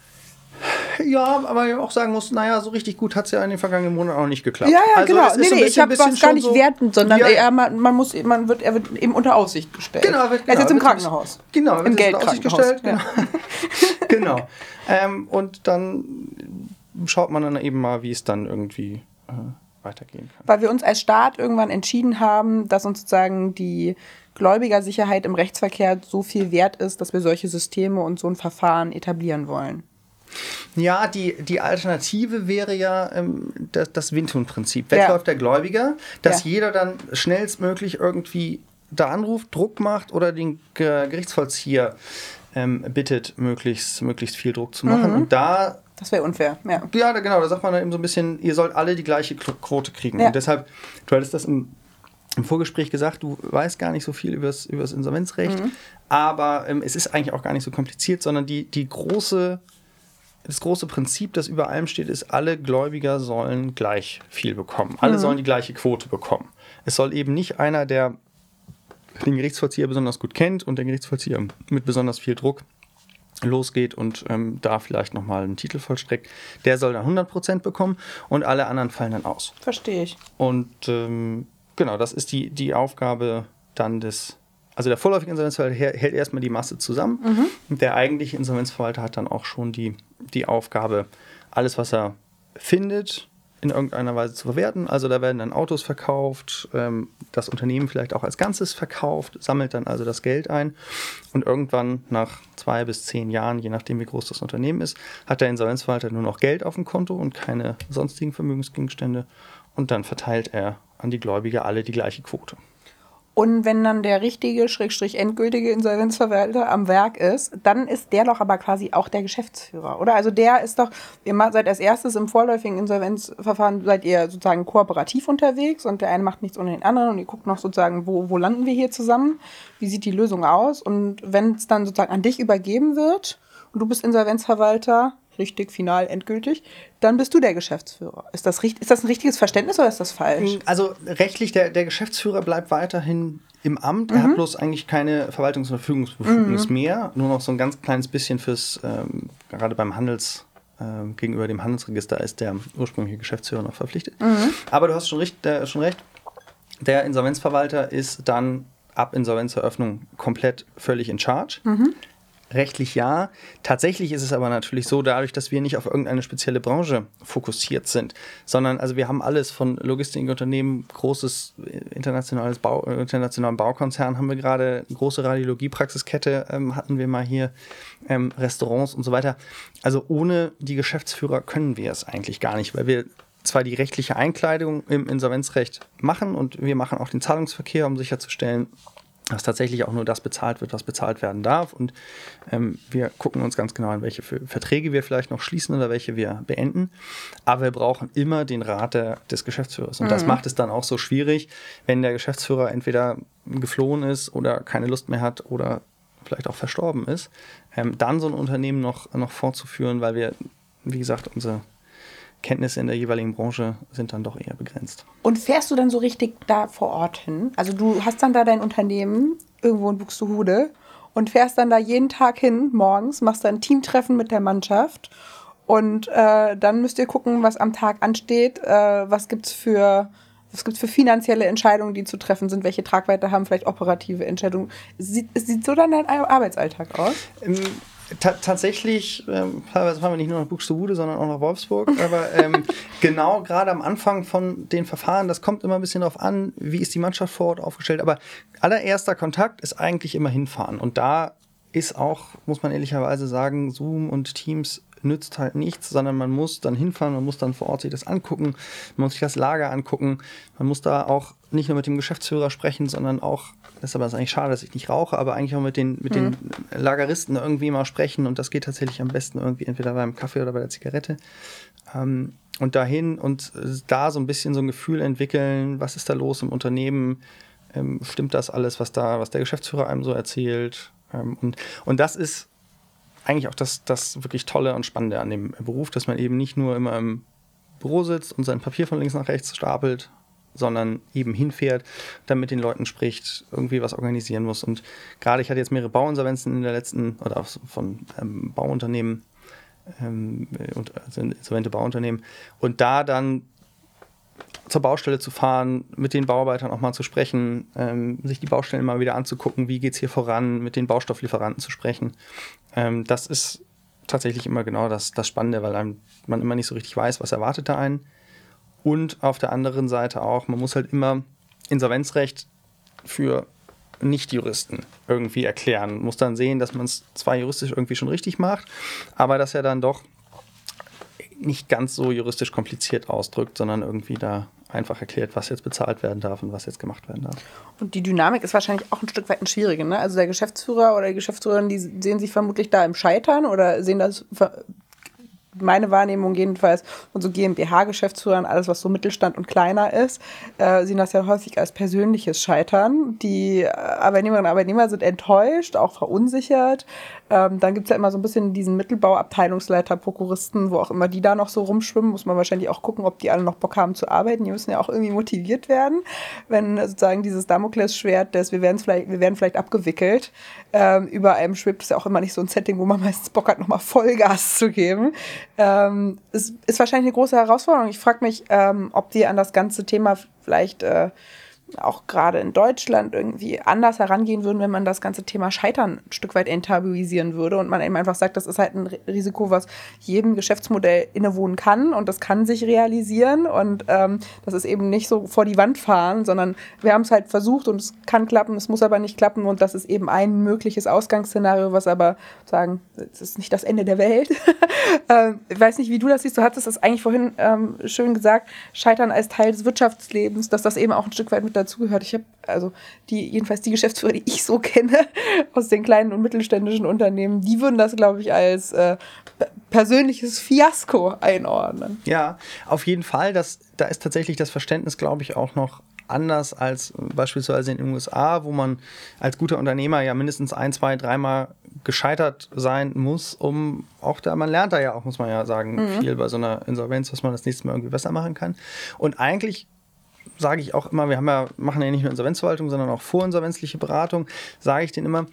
Ja, aber ich auch sagen muss, naja, so richtig gut hat es ja in den vergangenen Monaten auch nicht geklappt. Ja, ja, also genau. Nee, nee, ich habe was gar nicht so wertend, sondern ja, eher, man, man, muss, man wird, er wird eben unter Aussicht gestellt. Genau, wird, genau, er ist jetzt im Krankenhaus. Genau, er wird Im Geld unter Aussicht gestellt. Genau. genau. Ähm, und dann schaut man dann eben mal, wie es dann irgendwie äh, weitergehen kann. Weil wir uns als Staat irgendwann entschieden haben, dass uns sozusagen die Gläubigersicherheit im Rechtsverkehr so viel wert ist, dass wir solche Systeme und so ein Verfahren etablieren wollen. Ja, die, die Alternative wäre ja ähm, das, das Windhund-Prinzip. Ja. der Gläubiger, dass ja. jeder dann schnellstmöglich irgendwie da anruft, Druck macht oder den Gerichtsvollzieher ähm, bittet, möglichst, möglichst viel Druck zu machen. Mhm. Und da das wäre unfair, ja. Ja, genau, da sagt man dann eben so ein bisschen, ihr sollt alle die gleiche Quote kriegen. Ja. Und deshalb, du hattest das im, im, Vorgespräch gesagt, du weißt gar nicht so viel über das Insolvenzrecht, mhm. aber ähm, es ist eigentlich auch gar nicht so kompliziert, sondern die, die große das große Prinzip, das über allem steht, ist, alle Gläubiger sollen gleich viel bekommen. Alle mhm. sollen die gleiche Quote bekommen. Es soll eben nicht einer, der den Gerichtsvollzieher besonders gut kennt und der Gerichtsvollzieher mit besonders viel Druck losgeht und ähm, da vielleicht nochmal einen Titel vollstreckt, der soll dann 100% bekommen und alle anderen fallen dann aus. Verstehe ich. Und ähm, genau, das ist die, die Aufgabe dann des also der vorläufige Insolvenzverwalter hält erstmal die Masse zusammen mhm. und der eigentliche Insolvenzverwalter hat dann auch schon die, die Aufgabe, alles, was er findet, in irgendeiner Weise zu verwerten. Also da werden dann Autos verkauft, ähm, das Unternehmen vielleicht auch als Ganzes verkauft, sammelt dann also das Geld ein und irgendwann nach zwei bis zehn Jahren, je nachdem wie groß das Unternehmen ist, hat der Insolvenzverwalter nur noch Geld auf dem Konto und keine sonstigen Vermögensgegenstände und dann verteilt er an die Gläubiger alle die gleiche Quote. Und wenn dann der richtige, schrägstrich endgültige Insolvenzverwalter am Werk ist, dann ist der doch aber quasi auch der Geschäftsführer, oder? Also der ist doch, ihr seid als erstes im vorläufigen Insolvenzverfahren, seid ihr sozusagen kooperativ unterwegs und der eine macht nichts ohne den anderen und ihr guckt noch sozusagen, wo, wo landen wir hier zusammen? Wie sieht die Lösung aus? Und wenn es dann sozusagen an dich übergeben wird und du bist Insolvenzverwalter, richtig, final, endgültig, dann bist du der Geschäftsführer. Ist das, ist das ein richtiges Verständnis oder ist das falsch? Also rechtlich, der, der Geschäftsführer bleibt weiterhin im Amt. Mhm. Er hat mhm. bloß eigentlich keine Verwaltungs- und Verfügungsbefugnis mhm. mehr. Nur noch so ein ganz kleines bisschen fürs, ähm, gerade beim Handels, ähm, gegenüber dem Handelsregister ist der ursprüngliche Geschäftsführer noch verpflichtet. Mhm. Aber du hast schon, recht, äh, schon recht, der Insolvenzverwalter ist dann ab Insolvenzeröffnung komplett völlig in Charge. Mhm. Rechtlich ja. Tatsächlich ist es aber natürlich so, dadurch, dass wir nicht auf irgendeine spezielle Branche fokussiert sind, sondern also wir haben alles von Logistikunternehmen, großes internationales Bau, internationalen Baukonzern haben wir gerade, große Radiologiepraxiskette ähm, hatten wir mal hier, ähm, Restaurants und so weiter. Also ohne die Geschäftsführer können wir es eigentlich gar nicht, weil wir zwar die rechtliche Einkleidung im Insolvenzrecht machen und wir machen auch den Zahlungsverkehr, um sicherzustellen, dass tatsächlich auch nur das bezahlt wird, was bezahlt werden darf. Und ähm, wir gucken uns ganz genau an, welche Verträge wir vielleicht noch schließen oder welche wir beenden. Aber wir brauchen immer den Rat der, des Geschäftsführers. Und mhm. das macht es dann auch so schwierig, wenn der Geschäftsführer entweder geflohen ist oder keine Lust mehr hat oder vielleicht auch verstorben ist, ähm, dann so ein Unternehmen noch, noch fortzuführen, weil wir, wie gesagt, unsere Kenntnisse in der jeweiligen Branche sind dann doch eher begrenzt. Und fährst du dann so richtig da vor Ort hin? Also du hast dann da dein Unternehmen irgendwo in Buxtehude und fährst dann da jeden Tag hin morgens, machst dann ein Teamtreffen mit der Mannschaft und äh, dann müsst ihr gucken, was am Tag ansteht, äh, was gibt's für was gibt's für finanzielle Entscheidungen, die zu treffen sind, welche Tragweite haben vielleicht operative Entscheidungen. Sieht, sieht so dann dein Arbeitsalltag aus? Ähm, ta tatsächlich, ähm, teilweise fahren wir nicht nur nach Buxtehude, sondern auch nach Wolfsburg. Aber ähm, genau gerade am Anfang von den Verfahren, das kommt immer ein bisschen darauf an, wie ist die Mannschaft vor Ort aufgestellt. Aber allererster Kontakt ist eigentlich immer hinfahren. Und da ist auch, muss man ehrlicherweise sagen, Zoom und Teams nützt halt nichts, sondern man muss dann hinfahren, man muss dann vor Ort sich das angucken, man muss sich das Lager angucken, man muss da auch nicht nur mit dem Geschäftsführer sprechen, sondern auch, das ist aber eigentlich schade, dass ich nicht rauche, aber eigentlich auch mit den, mit mhm. den Lageristen irgendwie mal sprechen und das geht tatsächlich am besten irgendwie entweder beim Kaffee oder bei der Zigarette. Ähm, und dahin und da so ein bisschen so ein Gefühl entwickeln, was ist da los im Unternehmen, ähm, stimmt das alles, was da, was der Geschäftsführer einem so erzählt. Ähm, und, und das ist eigentlich auch das, das wirklich Tolle und Spannende an dem Beruf, dass man eben nicht nur immer im Büro sitzt und sein Papier von links nach rechts stapelt, sondern eben hinfährt, dann mit den Leuten spricht, irgendwie was organisieren muss. Und gerade ich hatte jetzt mehrere Bauinsolvenzen in der letzten, oder von ähm, Bauunternehmen, ähm, also insolvente Bauunternehmen, und da dann zur Baustelle zu fahren, mit den Bauarbeitern auch mal zu sprechen, ähm, sich die Baustellen mal wieder anzugucken, wie geht es hier voran, mit den Baustofflieferanten zu sprechen. Ähm, das ist tatsächlich immer genau das, das Spannende, weil einem, man immer nicht so richtig weiß, was erwartet da einen. Und auf der anderen Seite auch, man muss halt immer Insolvenzrecht für Nicht-Juristen irgendwie erklären. Muss dann sehen, dass man es zwar juristisch irgendwie schon richtig macht, aber dass er dann doch nicht ganz so juristisch kompliziert ausdrückt, sondern irgendwie da einfach erklärt, was jetzt bezahlt werden darf und was jetzt gemacht werden darf. Und die Dynamik ist wahrscheinlich auch ein Stück weit ein schwierige. Ne? Also der Geschäftsführer oder die Geschäftsführerin, die sehen sich vermutlich da im Scheitern oder sehen das meine Wahrnehmung jedenfalls, und so GmbH-Geschäftsführern, alles was so Mittelstand und kleiner ist, äh, sehen das ja häufig als persönliches Scheitern. Die Arbeitnehmerinnen und Arbeitnehmer sind enttäuscht, auch verunsichert. Ähm, dann gibt's ja immer so ein bisschen diesen Mittelbauabteilungsleiter, Prokuristen, wo auch immer die da noch so rumschwimmen, muss man wahrscheinlich auch gucken, ob die alle noch Bock haben zu arbeiten. Die müssen ja auch irgendwie motiviert werden, wenn sozusagen dieses Damoklesschwert, das wir werden vielleicht, wir werden vielleicht abgewickelt, ähm, über einem schwebt, ist ja auch immer nicht so ein Setting, wo man meistens Bock hat, nochmal Vollgas zu geben. Ähm, es ist wahrscheinlich eine große Herausforderung. Ich frage mich, ähm, ob die an das ganze Thema vielleicht äh, auch gerade in Deutschland irgendwie anders herangehen würden, wenn man das ganze Thema Scheitern ein Stück weit enttabuisieren würde und man eben einfach sagt, das ist halt ein Risiko, was jedem Geschäftsmodell innewohnen kann und das kann sich realisieren und ähm, das ist eben nicht so vor die Wand fahren, sondern wir haben es halt versucht und es kann klappen, es muss aber nicht klappen und das ist eben ein mögliches Ausgangsszenario, was aber sagen, es ist nicht das Ende der Welt. ähm, ich weiß nicht, wie du das siehst, du hattest es eigentlich vorhin ähm, schön gesagt, Scheitern als Teil des Wirtschaftslebens, dass das eben auch ein Stück weit mit dazugehört. Ich habe also die, jedenfalls die Geschäftsführer, die ich so kenne aus den kleinen und mittelständischen Unternehmen, die würden das, glaube ich, als äh, persönliches Fiasko einordnen. Ja, auf jeden Fall. Das, da ist tatsächlich das Verständnis, glaube ich, auch noch anders als beispielsweise in den USA, wo man als guter Unternehmer ja mindestens ein, zwei, dreimal gescheitert sein muss, um auch da, man lernt da ja auch, muss man ja sagen, mhm. viel bei so einer Insolvenz, was man das nächste Mal irgendwie besser machen kann. Und eigentlich sage ich auch immer, wir haben ja, machen ja nicht nur Insolvenzverwaltung, sondern auch vorinsolvenzliche Beratung, sage ich denen immer,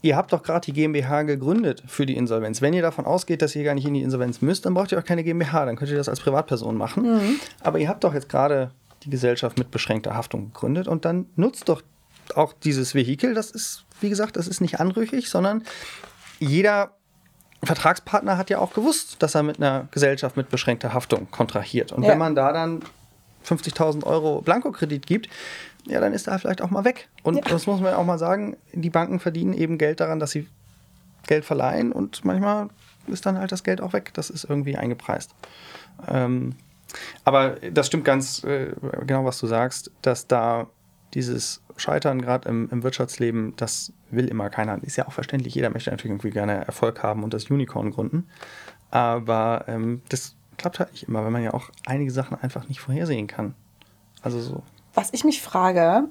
ihr habt doch gerade die GmbH gegründet für die Insolvenz. Wenn ihr davon ausgeht, dass ihr gar nicht in die Insolvenz müsst, dann braucht ihr auch keine GmbH, dann könnt ihr das als Privatperson machen. Mhm. Aber ihr habt doch jetzt gerade die Gesellschaft mit beschränkter Haftung gegründet und dann nutzt doch auch dieses Vehikel. Das ist, wie gesagt, das ist nicht anrüchig, sondern jeder Vertragspartner hat ja auch gewusst, dass er mit einer Gesellschaft mit beschränkter Haftung kontrahiert. Und ja. wenn man da dann 50.000 Euro Blankokredit gibt, ja, dann ist er vielleicht auch mal weg. Und ja. das muss man ja auch mal sagen, die Banken verdienen eben Geld daran, dass sie Geld verleihen und manchmal ist dann halt das Geld auch weg. Das ist irgendwie eingepreist. Ähm, aber das stimmt ganz äh, genau, was du sagst, dass da dieses Scheitern gerade im, im, Wirtschaftsleben, das will immer keiner. Ist ja auch verständlich. Jeder möchte natürlich irgendwie gerne Erfolg haben und das Unicorn gründen. Aber ähm, das klappt halt nicht immer, weil man ja auch einige Sachen einfach nicht vorhersehen kann. Also so. Was ich mich frage,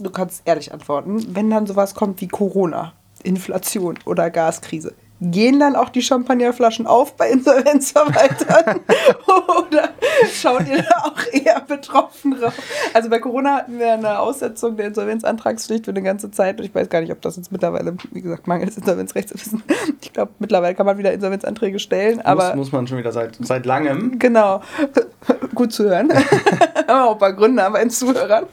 du kannst ehrlich antworten, wenn dann sowas kommt wie Corona, Inflation oder Gaskrise, Gehen dann auch die Champagnerflaschen auf bei Insolvenzverwaltern? Oder schaut ihr da auch eher betroffen drauf? Also bei Corona hatten wir eine Aussetzung der Insolvenzantragspflicht für eine ganze Zeit. Und ich weiß gar nicht, ob das jetzt mittlerweile, wie gesagt, mangels Insolvenzrechts ist. Ich glaube, mittlerweile kann man wieder Insolvenzanträge stellen. Aber muss, muss man schon wieder seit, seit langem. Genau. Gut zu hören. auch ein paar Gründe, aber in Zuhörern.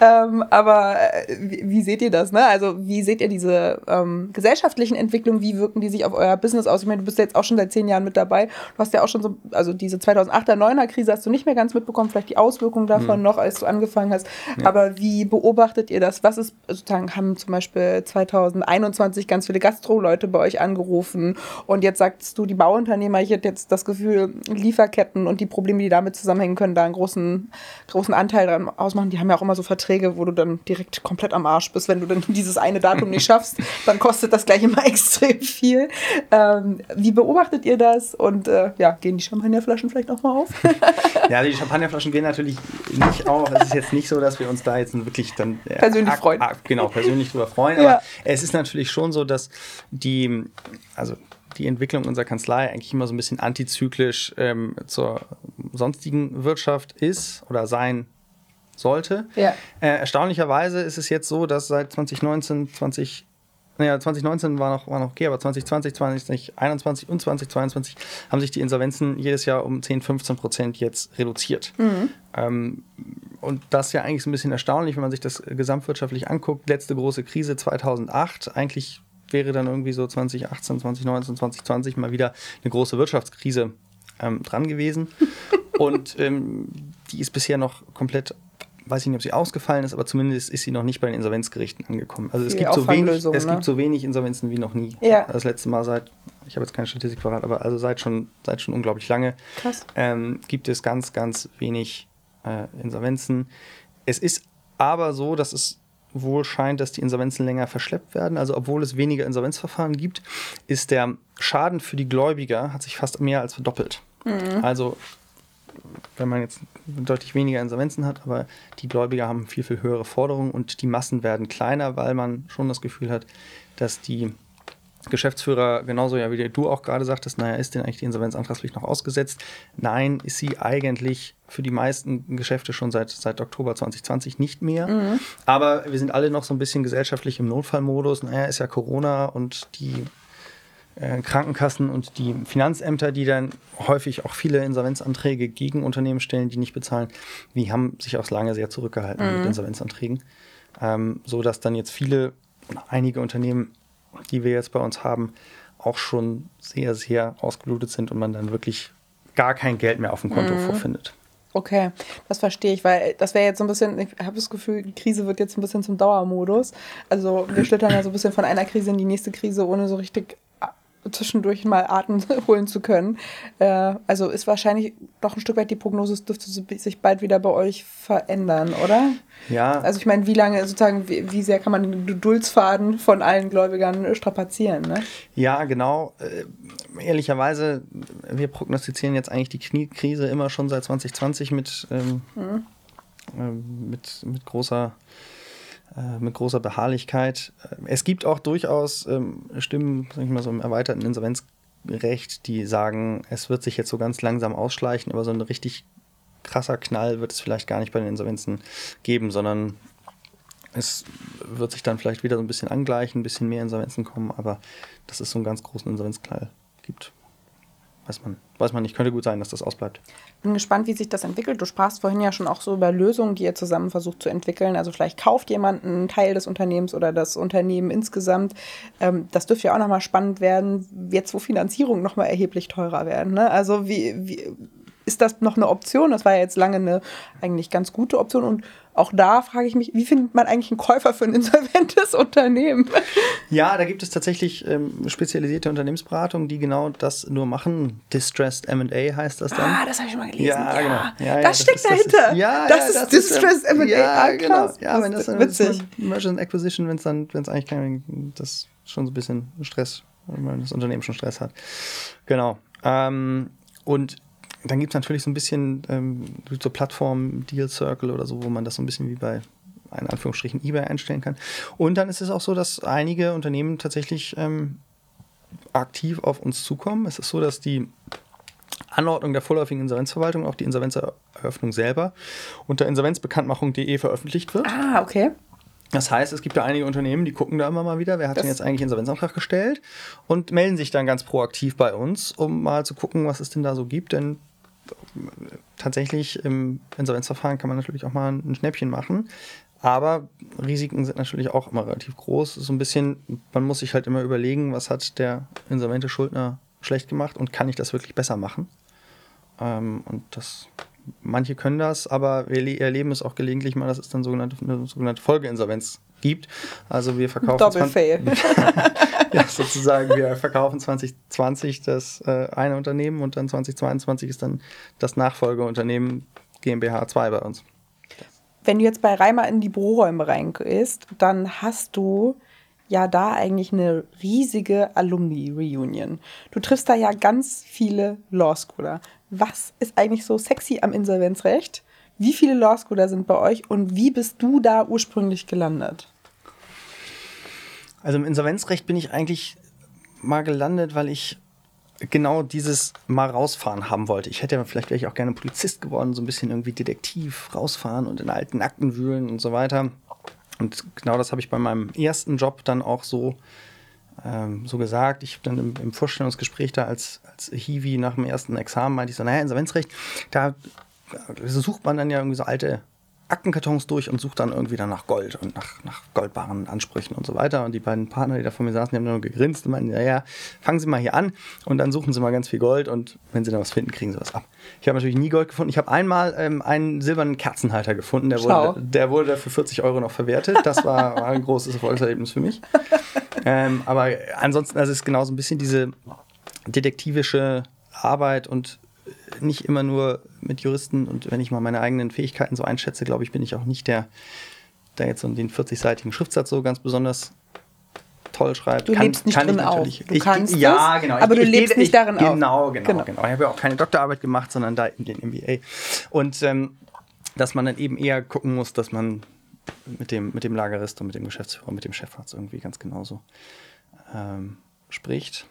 ähm, aber äh, wie, wie, seht ihr das? Ne? Also wie seht ihr diese ähm, gesellschaftlichen Entwicklungen? Wie wirken die sich auf euer Business aus? Ich meine, du bist jetzt auch schon seit zehn Jahren mit dabei. Du hast ja auch schon so, also diese 2008er, 9er Krise hast du nicht mehr ganz mitbekommen, vielleicht die Auswirkungen davon hm. noch, als du angefangen hast. Ja. Aber wie beobachtet ihr das? Was ist sozusagen, haben zum Beispiel 2021 ganz viele Gastro-Leute bei euch angerufen und jetzt sagst du, die Bauunternehmer, ich hätte jetzt das Gefühl, Lieferketten und die Probleme, die damit zusammenhängen können, da einen großen, großen Anteil daran ausmachen. Die haben ja auch immer so Verträge, wo du dann direkt komplett am Arsch bist, wenn du dann dieses eine Datum nicht schaffst, dann kostet das gleich immer extrem viel. Ähm, wie beobachtet ihr das? Und äh, ja, gehen die Champagnerflaschen vielleicht auch mal auf? ja, die Champagnerflaschen gehen natürlich nicht auf. Es ist jetzt nicht so, dass wir uns da jetzt wirklich dann äh, persönlich freuen. genau, persönlich drüber freuen. Aber ja. es ist natürlich schon so, dass die, also die Entwicklung unserer Kanzlei eigentlich immer so ein bisschen antizyklisch ähm, zur sonstigen Wirtschaft ist oder sein sollte. Ja. Äh, erstaunlicherweise ist es jetzt so, dass seit 2019, 20, naja, 2019 war noch, war noch okay, aber 2020, 2021 und 2022 haben sich die Insolvenzen jedes Jahr um 10, 15 Prozent jetzt reduziert. Mhm. Ähm, und das ist ja eigentlich so ein bisschen erstaunlich, wenn man sich das gesamtwirtschaftlich anguckt. Letzte große Krise 2008, eigentlich wäre dann irgendwie so 2018, 2019, 2020 mal wieder eine große Wirtschaftskrise ähm, dran gewesen. Und ähm, die ist bisher noch komplett, weiß ich nicht, ob sie ausgefallen ist, aber zumindest ist sie noch nicht bei den Insolvenzgerichten angekommen. Also es, gibt so, wenig, es ne? gibt so wenig Insolvenzen wie noch nie. Ja. Das letzte Mal seit, ich habe jetzt keine Statistik verraten, aber also seit schon, seit schon unglaublich lange ähm, gibt es ganz, ganz wenig äh, Insolvenzen. Es ist aber so, dass es wohl scheint, dass die Insolvenzen länger verschleppt werden. Also obwohl es weniger Insolvenzverfahren gibt, ist der Schaden für die Gläubiger hat sich fast mehr als verdoppelt. Mhm. Also wenn man jetzt deutlich weniger Insolvenzen hat, aber die Gläubiger haben viel, viel höhere Forderungen und die Massen werden kleiner, weil man schon das Gefühl hat, dass die Geschäftsführer genauso ja wie du auch gerade sagtest, naja, ist denn eigentlich die Insolvenzantragspflicht noch ausgesetzt? Nein, ist sie eigentlich für die meisten Geschäfte schon seit, seit Oktober 2020 nicht mehr. Mhm. Aber wir sind alle noch so ein bisschen gesellschaftlich im Notfallmodus. Naja, ist ja Corona und die Krankenkassen und die Finanzämter, die dann häufig auch viele Insolvenzanträge gegen Unternehmen stellen, die nicht bezahlen, die haben sich auch lange sehr zurückgehalten mhm. mit Insolvenzanträgen. Ähm, so dass dann jetzt viele, einige Unternehmen die wir jetzt bei uns haben, auch schon sehr, sehr ausgeblutet sind und man dann wirklich gar kein Geld mehr auf dem Konto mhm. vorfindet. Okay, das verstehe ich, weil das wäre jetzt so ein bisschen, ich habe das Gefühl, die Krise wird jetzt ein bisschen zum Dauermodus. Also wir schlittern ja so ein bisschen von einer Krise in die nächste Krise, ohne so richtig zwischendurch mal Atem holen zu können. Äh, also ist wahrscheinlich doch ein Stück weit die Prognose, es dürfte sich bald wieder bei euch verändern, oder? Ja. Also ich meine, wie lange sozusagen, wie, wie, sehr kann man den Geduldsfaden von allen Gläubigern strapazieren? Ne? Ja, genau. Äh, ehrlicherweise, wir prognostizieren jetzt eigentlich die Kniekrise immer schon seit 2020 mit, ähm, mhm. äh, mit, mit großer mit großer Beharrlichkeit. Äh, es gibt auch durchaus ähm, Stimmen, sag ich mal so im erweiterten Insolvenzrecht, die sagen, es wird sich jetzt so ganz langsam ausschleichen, aber so ein richtig krasser Knall wird es vielleicht gar nicht bei den Insolvenzen geben, sondern es wird sich dann vielleicht wieder so ein bisschen angleichen, ein bisschen mehr Insolvenzen kommen, aber dass es so einen ganz großen Insolvenzknall gibt weiß man, weiß man nicht. Könnte gut sein, dass das ausbleibt. Bin gespannt, wie sich das entwickelt. Du sprachst vorhin ja schon auch so über Lösungen, die ihr zusammen versucht zu entwickeln. Also vielleicht kauft jemand einen Teil des Unternehmens oder das Unternehmen insgesamt. Ähm, das dürfte ja auch nochmal spannend werden, jetzt wo Finanzierungen nochmal erheblich teurer werden. Ne? Also wie, wie ist das noch eine Option? Das war ja jetzt lange eine eigentlich ganz gute Option. Und auch da frage ich mich, wie findet man eigentlich einen Käufer für ein insolventes Unternehmen? Ja, da gibt es tatsächlich ähm, spezialisierte Unternehmensberatungen, die genau das nur machen. Distressed MA heißt das dann. Ah, das habe ich schon mal gelesen. Ja, ja. genau. Ja, das, das, steckt ist, dahinter. Das ist, ja, das ist das Distressed ist, MA. Ja, ah, genau. Ja, wenn das dann witzig. Merchant Acquisition, wenn es dann, wenn es eigentlich kein, das schon so ein bisschen Stress, wenn das Unternehmen schon Stress hat. Genau. Ähm, und dann gibt es natürlich so ein bisschen ähm, so Plattformen, Deal Circle oder so, wo man das so ein bisschen wie bei in Anführungsstrichen eBay einstellen kann. Und dann ist es auch so, dass einige Unternehmen tatsächlich ähm, aktiv auf uns zukommen. Es ist so, dass die Anordnung der vorläufigen Insolvenzverwaltung, auch die Insolvenzeröffnung selber, unter insolvenzbekanntmachung.de veröffentlicht wird. Ah, okay. Das heißt, es gibt ja einige Unternehmen, die gucken da immer mal wieder, wer hat das denn jetzt eigentlich Insolvenzantrag gestellt und melden sich dann ganz proaktiv bei uns, um mal zu gucken, was es denn da so gibt. Denn tatsächlich im Insolvenzverfahren kann man natürlich auch mal ein Schnäppchen machen. Aber Risiken sind natürlich auch immer relativ groß. So ein bisschen, man muss sich halt immer überlegen, was hat der insolvente Schuldner schlecht gemacht und kann ich das wirklich besser machen? Ähm, und das, manche können das, aber wir erleben es auch gelegentlich mal, dass es dann sogenannte, eine sogenannte Folgeinsolvenz gibt. Also wir verkaufen. Doppelfail. ja, sozusagen, wir verkaufen 2020 das äh, eine Unternehmen und dann 2022 ist dann das Nachfolgeunternehmen GmbH 2 bei uns wenn du jetzt bei Reimer in die Büroräume reingehst, dann hast du ja da eigentlich eine riesige Alumni-Reunion. Du triffst da ja ganz viele Law Schooler. Was ist eigentlich so sexy am Insolvenzrecht? Wie viele Law Schooler sind bei euch und wie bist du da ursprünglich gelandet? Also im Insolvenzrecht bin ich eigentlich mal gelandet, weil ich genau dieses mal rausfahren haben wollte. Ich hätte ja vielleicht wäre ich auch gerne Polizist geworden, so ein bisschen irgendwie Detektiv rausfahren und in alten Akten wühlen und so weiter. Und genau das habe ich bei meinem ersten Job dann auch so, ähm, so gesagt. Ich habe dann im, im, Vorstellungsgespräch da als, als Hiwi nach dem ersten Examen meinte ich so, naja, Insolvenzrecht, da sucht man dann ja irgendwie so alte Aktenkartons durch und sucht dann irgendwie dann nach Gold und nach, nach goldbaren Ansprüchen und so weiter. Und die beiden Partner, die da vor mir saßen, die haben nur gegrinst und meinten, ja, ja, fangen Sie mal hier an und dann suchen Sie mal ganz viel Gold und wenn Sie da was finden, kriegen Sie was ab. Ich habe natürlich nie Gold gefunden. Ich habe einmal ähm, einen silbernen Kerzenhalter gefunden, der wurde, der wurde für 40 Euro noch verwertet. Das war, war ein großes Erfolgserlebnis für mich. ähm, aber ansonsten, also es ist genau so ein bisschen diese detektivische Arbeit und nicht immer nur mit Juristen und wenn ich mal meine eigenen Fähigkeiten so einschätze, glaube ich, bin ich auch nicht der, der jetzt so den 40-seitigen Schriftsatz so ganz besonders toll schreibt. Du kann, lebst nicht kann drin ich natürlich. Auf. Du ich, kannst ja, genau. aber ich, du lebst ich, nicht darin genau, auf. Genau, genau, genau. Ich habe ja auch keine Doktorarbeit gemacht, sondern da eben den MBA. Und ähm, dass man dann eben eher gucken muss, dass man mit dem, mit dem Lagerist und mit dem Geschäftsführer, mit dem Chefarzt irgendwie ganz genauso ähm, spricht.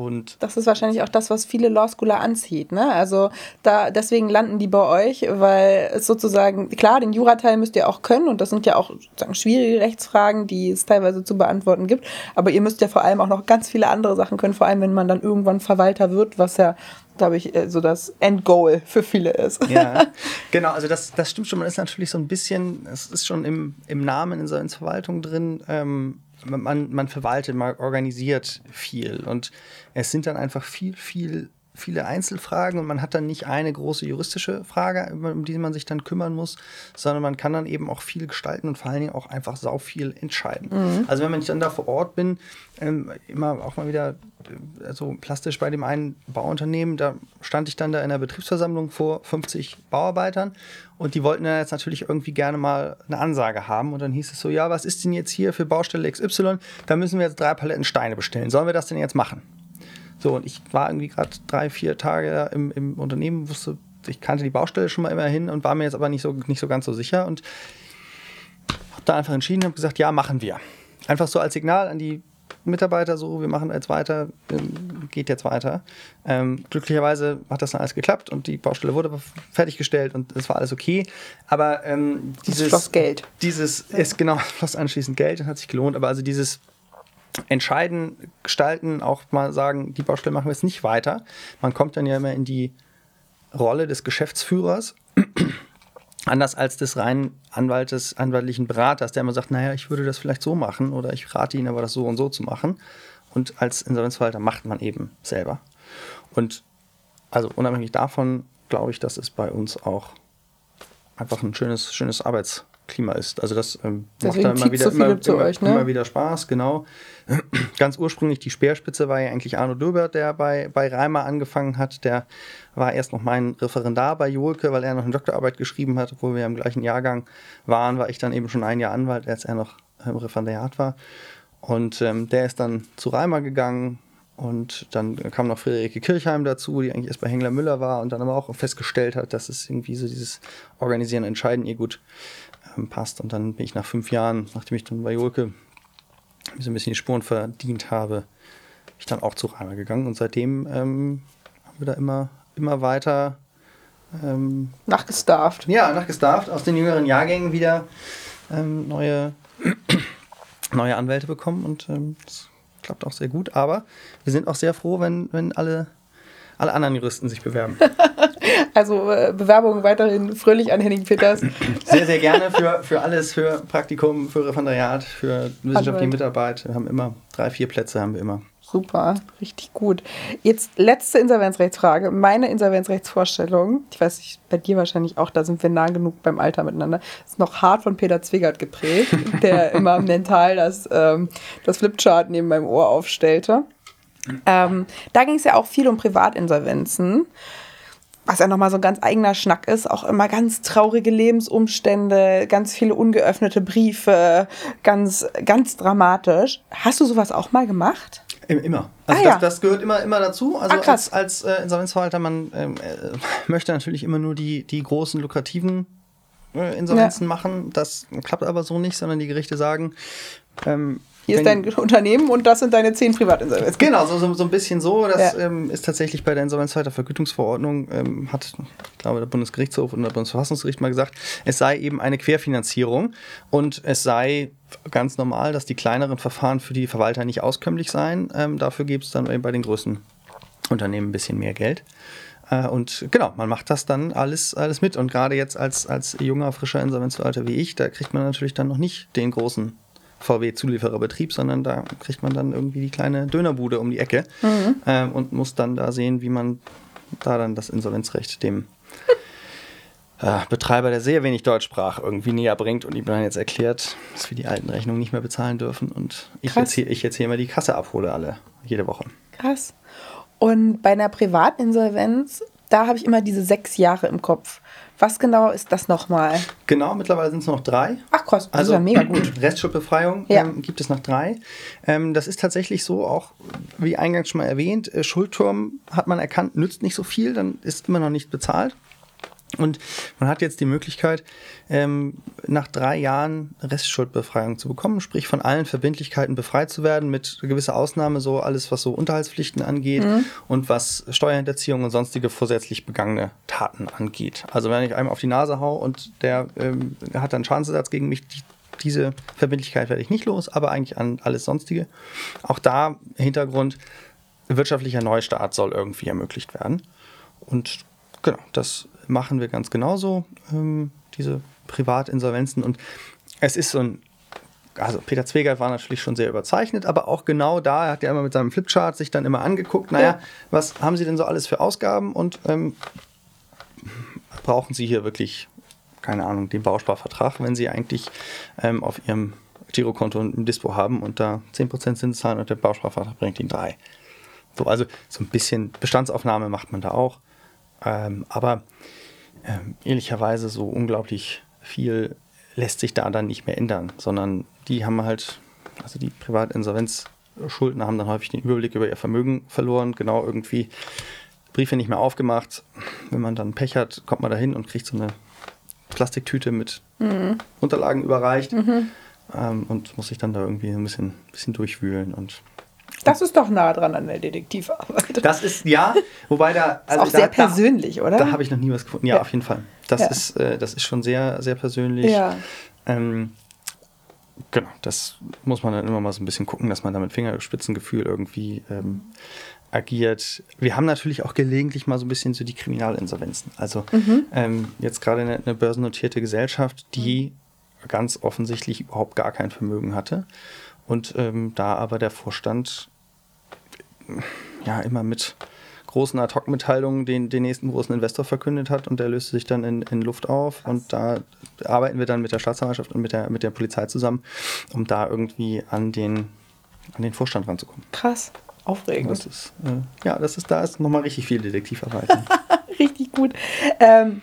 Und das ist wahrscheinlich auch das, was viele Law Schooler anzieht. Ne? Also da, deswegen landen die bei euch, weil es sozusagen, klar, den Jurateil müsst ihr auch können und das sind ja auch sozusagen schwierige Rechtsfragen, die es teilweise zu beantworten gibt. Aber ihr müsst ja vor allem auch noch ganz viele andere Sachen können, vor allem wenn man dann irgendwann Verwalter wird, was ja glaube ich, äh, so das Endgoal für viele ist. Ja, genau, also das, das stimmt schon. Man ist natürlich so ein bisschen, es ist schon im, im Namen in Verwaltung drin, ähm, man, man verwaltet, man organisiert viel. Und es sind dann einfach viel, viel viele Einzelfragen und man hat dann nicht eine große juristische Frage, um die man sich dann kümmern muss, sondern man kann dann eben auch viel gestalten und vor allen Dingen auch einfach sau viel entscheiden. Mhm. Also wenn ich dann da vor Ort bin, ähm, immer auch mal wieder äh, so plastisch bei dem einen Bauunternehmen, da stand ich dann da in der Betriebsversammlung vor 50 Bauarbeitern und die wollten dann jetzt natürlich irgendwie gerne mal eine Ansage haben und dann hieß es so, ja, was ist denn jetzt hier für Baustelle XY? Da müssen wir jetzt drei Paletten Steine bestellen. Sollen wir das denn jetzt machen? So, und ich war irgendwie gerade drei, vier Tage im, im Unternehmen, wusste, ich kannte die Baustelle schon mal immerhin und war mir jetzt aber nicht so, nicht so ganz so sicher und habe da einfach entschieden und gesagt, ja, machen wir. Einfach so als Signal an die Mitarbeiter so, wir machen jetzt weiter, ähm, geht jetzt weiter. Ähm, glücklicherweise hat das dann alles geklappt und die Baustelle wurde fertiggestellt und es war alles okay. Aber ähm, dieses floss Geld. Dieses ist genau floss anschließend Geld und hat sich gelohnt. Aber also dieses entscheiden, gestalten, auch mal sagen, die Baustelle machen wir jetzt nicht weiter. Man kommt dann ja immer in die Rolle des Geschäftsführers. Anders als des reinen Anwaltes, anwaltlichen Beraters, der immer sagt, naja, ich würde das vielleicht so machen oder ich rate Ihnen aber das so und so zu machen. Und als Insolvenzverwalter macht man eben selber. Und also unabhängig davon glaube ich, dass es bei uns auch einfach ein schönes, schönes Arbeits- Klima ist. Also das ähm, macht dann immer wieder, so immer, immer, euch, ne? immer, wieder Spaß, genau. Ganz ursprünglich die Speerspitze war ja eigentlich Arno Döbert, der bei, bei Reimer angefangen hat. Der war erst noch mein Referendar bei Jolke, weil er noch eine Doktorarbeit geschrieben hat, obwohl wir im gleichen Jahrgang waren, war ich dann eben schon ein Jahr Anwalt, als er noch im Referendariat war. Und ähm, der ist dann zu Reimer gegangen, und dann kam noch Friederike Kirchheim dazu, die eigentlich erst bei Hengler Müller war und dann aber auch festgestellt hat, dass es irgendwie so dieses Organisieren, Entscheiden ihr gut passt. Und dann bin ich nach fünf Jahren, nachdem ich dann bei Jolke so ein bisschen die Spuren verdient habe, ich dann auch zu Reimer gegangen. Und seitdem ähm, haben wir da immer, immer weiter ähm, nachgestarft. Ja, nachgestarft. Aus den jüngeren Jahrgängen wieder ähm, neue, neue Anwälte bekommen und ähm, das klappt auch sehr gut. Aber wir sind auch sehr froh, wenn, wenn alle, alle anderen Juristen sich bewerben. Also äh, Bewerbung weiterhin fröhlich an Henning Peters. Sehr, sehr gerne für, für alles, für Praktikum, für Referendariat, für wissenschaftliche Mitarbeit. Wir haben immer drei, vier Plätze haben wir immer. Super, richtig gut. Jetzt letzte Insolvenzrechtsfrage. Meine Insolvenzrechtsvorstellung, ich weiß nicht, bei dir wahrscheinlich auch, da sind wir nah genug beim Alter miteinander, ist noch hart von Peter Zwigert geprägt, der immer mental das, ähm, das Flipchart neben meinem Ohr aufstellte. Ähm, da ging es ja auch viel um Privatinsolvenzen was ja nochmal so ein ganz eigener Schnack ist, auch immer ganz traurige Lebensumstände, ganz viele ungeöffnete Briefe, ganz, ganz dramatisch. Hast du sowas auch mal gemacht? Immer. Also ah, das, ja. das, gehört immer, immer dazu. Also ah, als, als äh, Insolvenzverwalter, man ähm, äh, möchte natürlich immer nur die, die großen, lukrativen äh, Insolvenzen ja. machen. Das klappt aber so nicht, sondern die Gerichte sagen, ähm, hier ist dein Unternehmen und das sind deine zehn Privatinsolvenzen. Genau, so, so, so ein bisschen so. Das ja. ähm, ist tatsächlich bei der Insolvenzvergütungsverordnung, ähm, hat, ich glaube, der Bundesgerichtshof und der Bundesverfassungsgericht mal gesagt, es sei eben eine Querfinanzierung und es sei ganz normal, dass die kleineren Verfahren für die Verwalter nicht auskömmlich seien. Ähm, dafür gibt es dann eben bei den größten Unternehmen ein bisschen mehr Geld. Äh, und genau, man macht das dann alles, alles mit. Und gerade jetzt als, als junger, frischer Insolvenzverwalter wie ich, da kriegt man natürlich dann noch nicht den großen VW-Zuliefererbetrieb, sondern da kriegt man dann irgendwie die kleine Dönerbude um die Ecke mhm. ähm, und muss dann da sehen, wie man da dann das Insolvenzrecht dem äh, Betreiber, der sehr wenig Deutsch sprach, irgendwie näher bringt und ihm dann jetzt erklärt, dass wir die alten Rechnungen nicht mehr bezahlen dürfen und ich jetzt, hier, ich jetzt hier immer die Kasse abhole alle, jede Woche. Krass. Und bei einer Privatinsolvenz, da habe ich immer diese sechs Jahre im Kopf. Was genau ist das nochmal? Genau, mittlerweile sind es noch drei. Ach krass, das also, ist ja mega gut. Restschuldbefreiung ja. ähm, gibt es noch drei. Ähm, das ist tatsächlich so, auch wie eingangs schon mal erwähnt, äh, Schuldturm hat man erkannt, nützt nicht so viel, dann ist immer noch nicht bezahlt. Und man hat jetzt die Möglichkeit, ähm, nach drei Jahren Restschuldbefreiung zu bekommen, sprich von allen Verbindlichkeiten befreit zu werden, mit gewisser Ausnahme so alles, was so Unterhaltspflichten angeht mhm. und was Steuerhinterziehung und sonstige vorsätzlich begangene Taten angeht. Also wenn ich einem auf die Nase hau und der ähm, hat dann Schadensersatz gegen mich, die, diese Verbindlichkeit werde ich nicht los, aber eigentlich an alles sonstige. Auch da Hintergrund, wirtschaftlicher Neustart soll irgendwie ermöglicht werden. Und genau, das machen wir ganz genauso, ähm, diese Privatinsolvenzen. Und es ist so ein also Peter Zwegert war natürlich schon sehr überzeichnet, aber auch genau da, er hat ja immer mit seinem Flipchart sich dann immer angeguckt, naja, ja. was haben Sie denn so alles für Ausgaben und ähm, brauchen Sie hier wirklich, keine Ahnung, den Bausparvertrag, wenn Sie eigentlich ähm, auf Ihrem Girokonto ein Dispo haben und da 10% Zins zahlen und der Bausparvertrag bringt Ihnen drei. So, also so ein bisschen Bestandsaufnahme macht man da auch. Ähm, aber ähm, ehrlicherweise so unglaublich viel lässt sich da dann nicht mehr ändern, sondern die haben halt, also die Privatinsolvenzschuldner haben dann häufig den Überblick über ihr Vermögen verloren, genau irgendwie Briefe nicht mehr aufgemacht. Wenn man dann Pech hat, kommt man da hin und kriegt so eine Plastiktüte mit mhm. Unterlagen überreicht mhm. ähm, und muss sich dann da irgendwie ein bisschen, bisschen durchwühlen und das ist doch nah dran an der Detektivarbeit. Das ist, ja, wobei da. Also ist auch da, sehr persönlich, da, oder? Da habe ich noch nie was gefunden. Ja, ja. auf jeden Fall. Das, ja. ist, äh, das ist schon sehr, sehr persönlich. Ja. Ähm, genau, das muss man dann immer mal so ein bisschen gucken, dass man da mit Fingerspitzengefühl irgendwie ähm, agiert. Wir haben natürlich auch gelegentlich mal so ein bisschen so die Kriminalinsolvenzen. Also mhm. ähm, jetzt gerade eine, eine börsennotierte Gesellschaft, die ganz offensichtlich überhaupt gar kein Vermögen hatte. Und ähm, da aber der Vorstand ja immer mit großen Ad-Hoc-Mitteilungen den, den nächsten großen Investor verkündet hat und der löste sich dann in, in Luft auf. Und da arbeiten wir dann mit der Staatsanwaltschaft und mit der, mit der Polizei zusammen, um da irgendwie an den, an den Vorstand ranzukommen. Krass, aufregend. Das ist, äh, ja, das ist, da ist nochmal richtig viel Detektivarbeit. richtig gut. Ähm,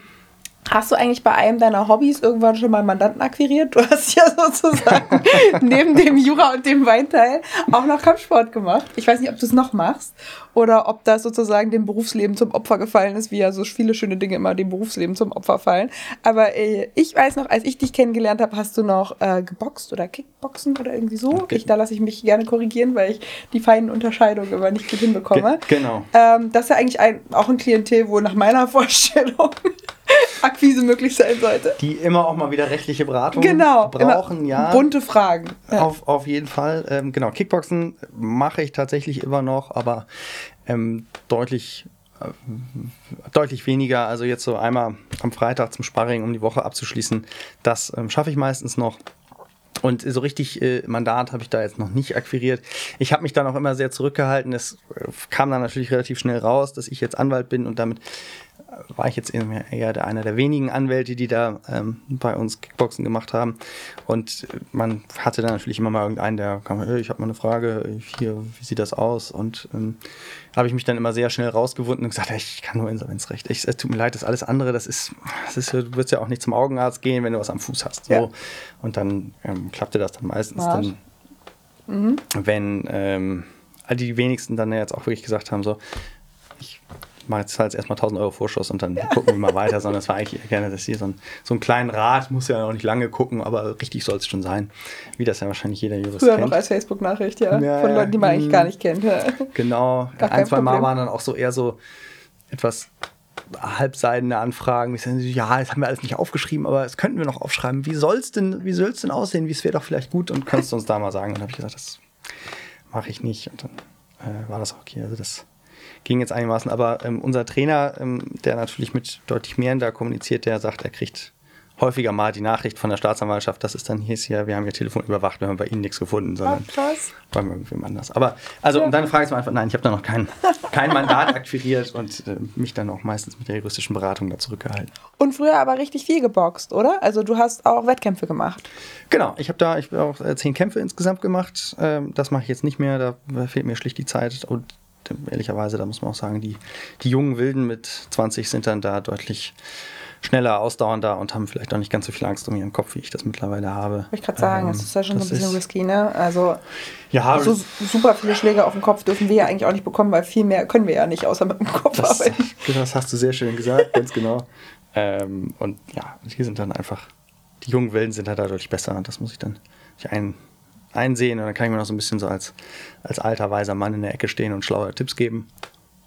Hast du eigentlich bei einem deiner Hobbys irgendwann schon mal einen Mandanten akquiriert? Du hast ja sozusagen neben dem Jura und dem Weinteil auch noch Kampfsport gemacht. Ich weiß nicht, ob du es noch machst oder ob das sozusagen dem Berufsleben zum Opfer gefallen ist, wie ja so viele schöne Dinge immer dem Berufsleben zum Opfer fallen. Aber äh, ich weiß noch, als ich dich kennengelernt habe, hast du noch äh, geboxt oder Kickboxen oder irgendwie so. Okay. Ich, da lasse ich mich gerne korrigieren, weil ich die feinen Unterscheidungen immer nicht gut hinbekomme. Ge genau. Ähm, das ist ja eigentlich ein, auch ein Klientel, wo nach meiner Vorstellung Akquise möglich sein sollte. Die immer auch mal wieder rechtliche Beratung genau, brauchen, ja. Bunte Fragen. Ja. Auf, auf jeden Fall. Ähm, genau, Kickboxen mache ich tatsächlich immer noch, aber ähm, deutlich äh, deutlich weniger. Also jetzt so einmal am Freitag zum Sparring, um die Woche abzuschließen, das ähm, schaffe ich meistens noch. Und so richtig äh, Mandat habe ich da jetzt noch nicht akquiriert. Ich habe mich dann auch immer sehr zurückgehalten. Es äh, kam dann natürlich relativ schnell raus, dass ich jetzt Anwalt bin und damit war ich jetzt eher der, einer der wenigen Anwälte, die da ähm, bei uns Kickboxen gemacht haben. Und man hatte dann natürlich immer mal irgendeinen, der kam, hey, ich habe mal eine Frage, hier, wie sieht das aus? Und ähm, habe ich mich dann immer sehr schnell rausgewunden und gesagt, ich kann nur Insolvenzrecht. Ich, es tut mir leid, das alles andere, das ist, das ist, du wirst ja auch nicht zum Augenarzt gehen, wenn du was am Fuß hast. So. Ja. Und dann ähm, klappte das dann meistens dann, mhm. wenn ähm, all die wenigsten dann jetzt auch wirklich gesagt haben, so, ich mache jetzt halt erstmal 1000 Euro Vorschuss und dann ja. gucken wir mal weiter, sondern es war eigentlich gerne, dass hier so, ein, so einen kleinen Rat, muss ja auch nicht lange gucken, aber richtig soll es schon sein, wie das ja wahrscheinlich jeder Jurist Früher kennt. noch als Facebook-Nachricht, ja, ja, von Leuten, die man eigentlich gar nicht kennt. Genau, ein, zwei Mal waren dann auch so eher so etwas halbseidene Anfragen. Ich sage, ja, das haben wir alles nicht aufgeschrieben, aber das könnten wir noch aufschreiben. Wie soll es denn, wie soll es denn aussehen? Wie es wäre doch vielleicht gut und kannst du uns da mal sagen? Und dann habe ich gesagt, das mache ich nicht. Und dann äh, war das okay. Also das ging jetzt einigermaßen. Aber ähm, unser Trainer, ähm, der natürlich mit deutlich mehr da kommuniziert, der sagt, er kriegt häufiger mal die Nachricht von der Staatsanwaltschaft, das ist dann hier, hier wir haben Ihr Telefon überwacht, wir haben bei Ihnen nichts gefunden, sondern bei irgendwem anders. Aber also, um deine Frage zu einfach, nein, ich habe da noch kein, kein Mandat akquiriert und äh, mich dann auch meistens mit der juristischen Beratung da zurückgehalten. Und früher aber richtig viel geboxt, oder? Also du hast auch Wettkämpfe gemacht. Genau, ich habe da, ich habe auch äh, zehn Kämpfe insgesamt gemacht. Ähm, das mache ich jetzt nicht mehr, da fehlt mir schlicht die Zeit und ehrlicherweise, da muss man auch sagen, die, die jungen Wilden mit 20 sind dann da deutlich schneller, ausdauernder und haben vielleicht auch nicht ganz so viel Angst um ihren Kopf, wie ich das mittlerweile habe. Ich gerade sagen, ähm, das ist ja schon so ein bisschen risky, ne? Also ja, so super viele Schläge auf den Kopf dürfen wir ja eigentlich auch nicht bekommen, weil viel mehr können wir ja nicht, außer mit dem Kopf das, arbeiten. Das hast du sehr schön gesagt, ganz genau. Ähm, und ja, hier sind dann einfach, die jungen Wilden sind halt da deutlich besser und das muss ich dann ein, einsehen und dann kann ich mir noch so ein bisschen so als, als alter, weiser Mann in der Ecke stehen und schlaue Tipps geben.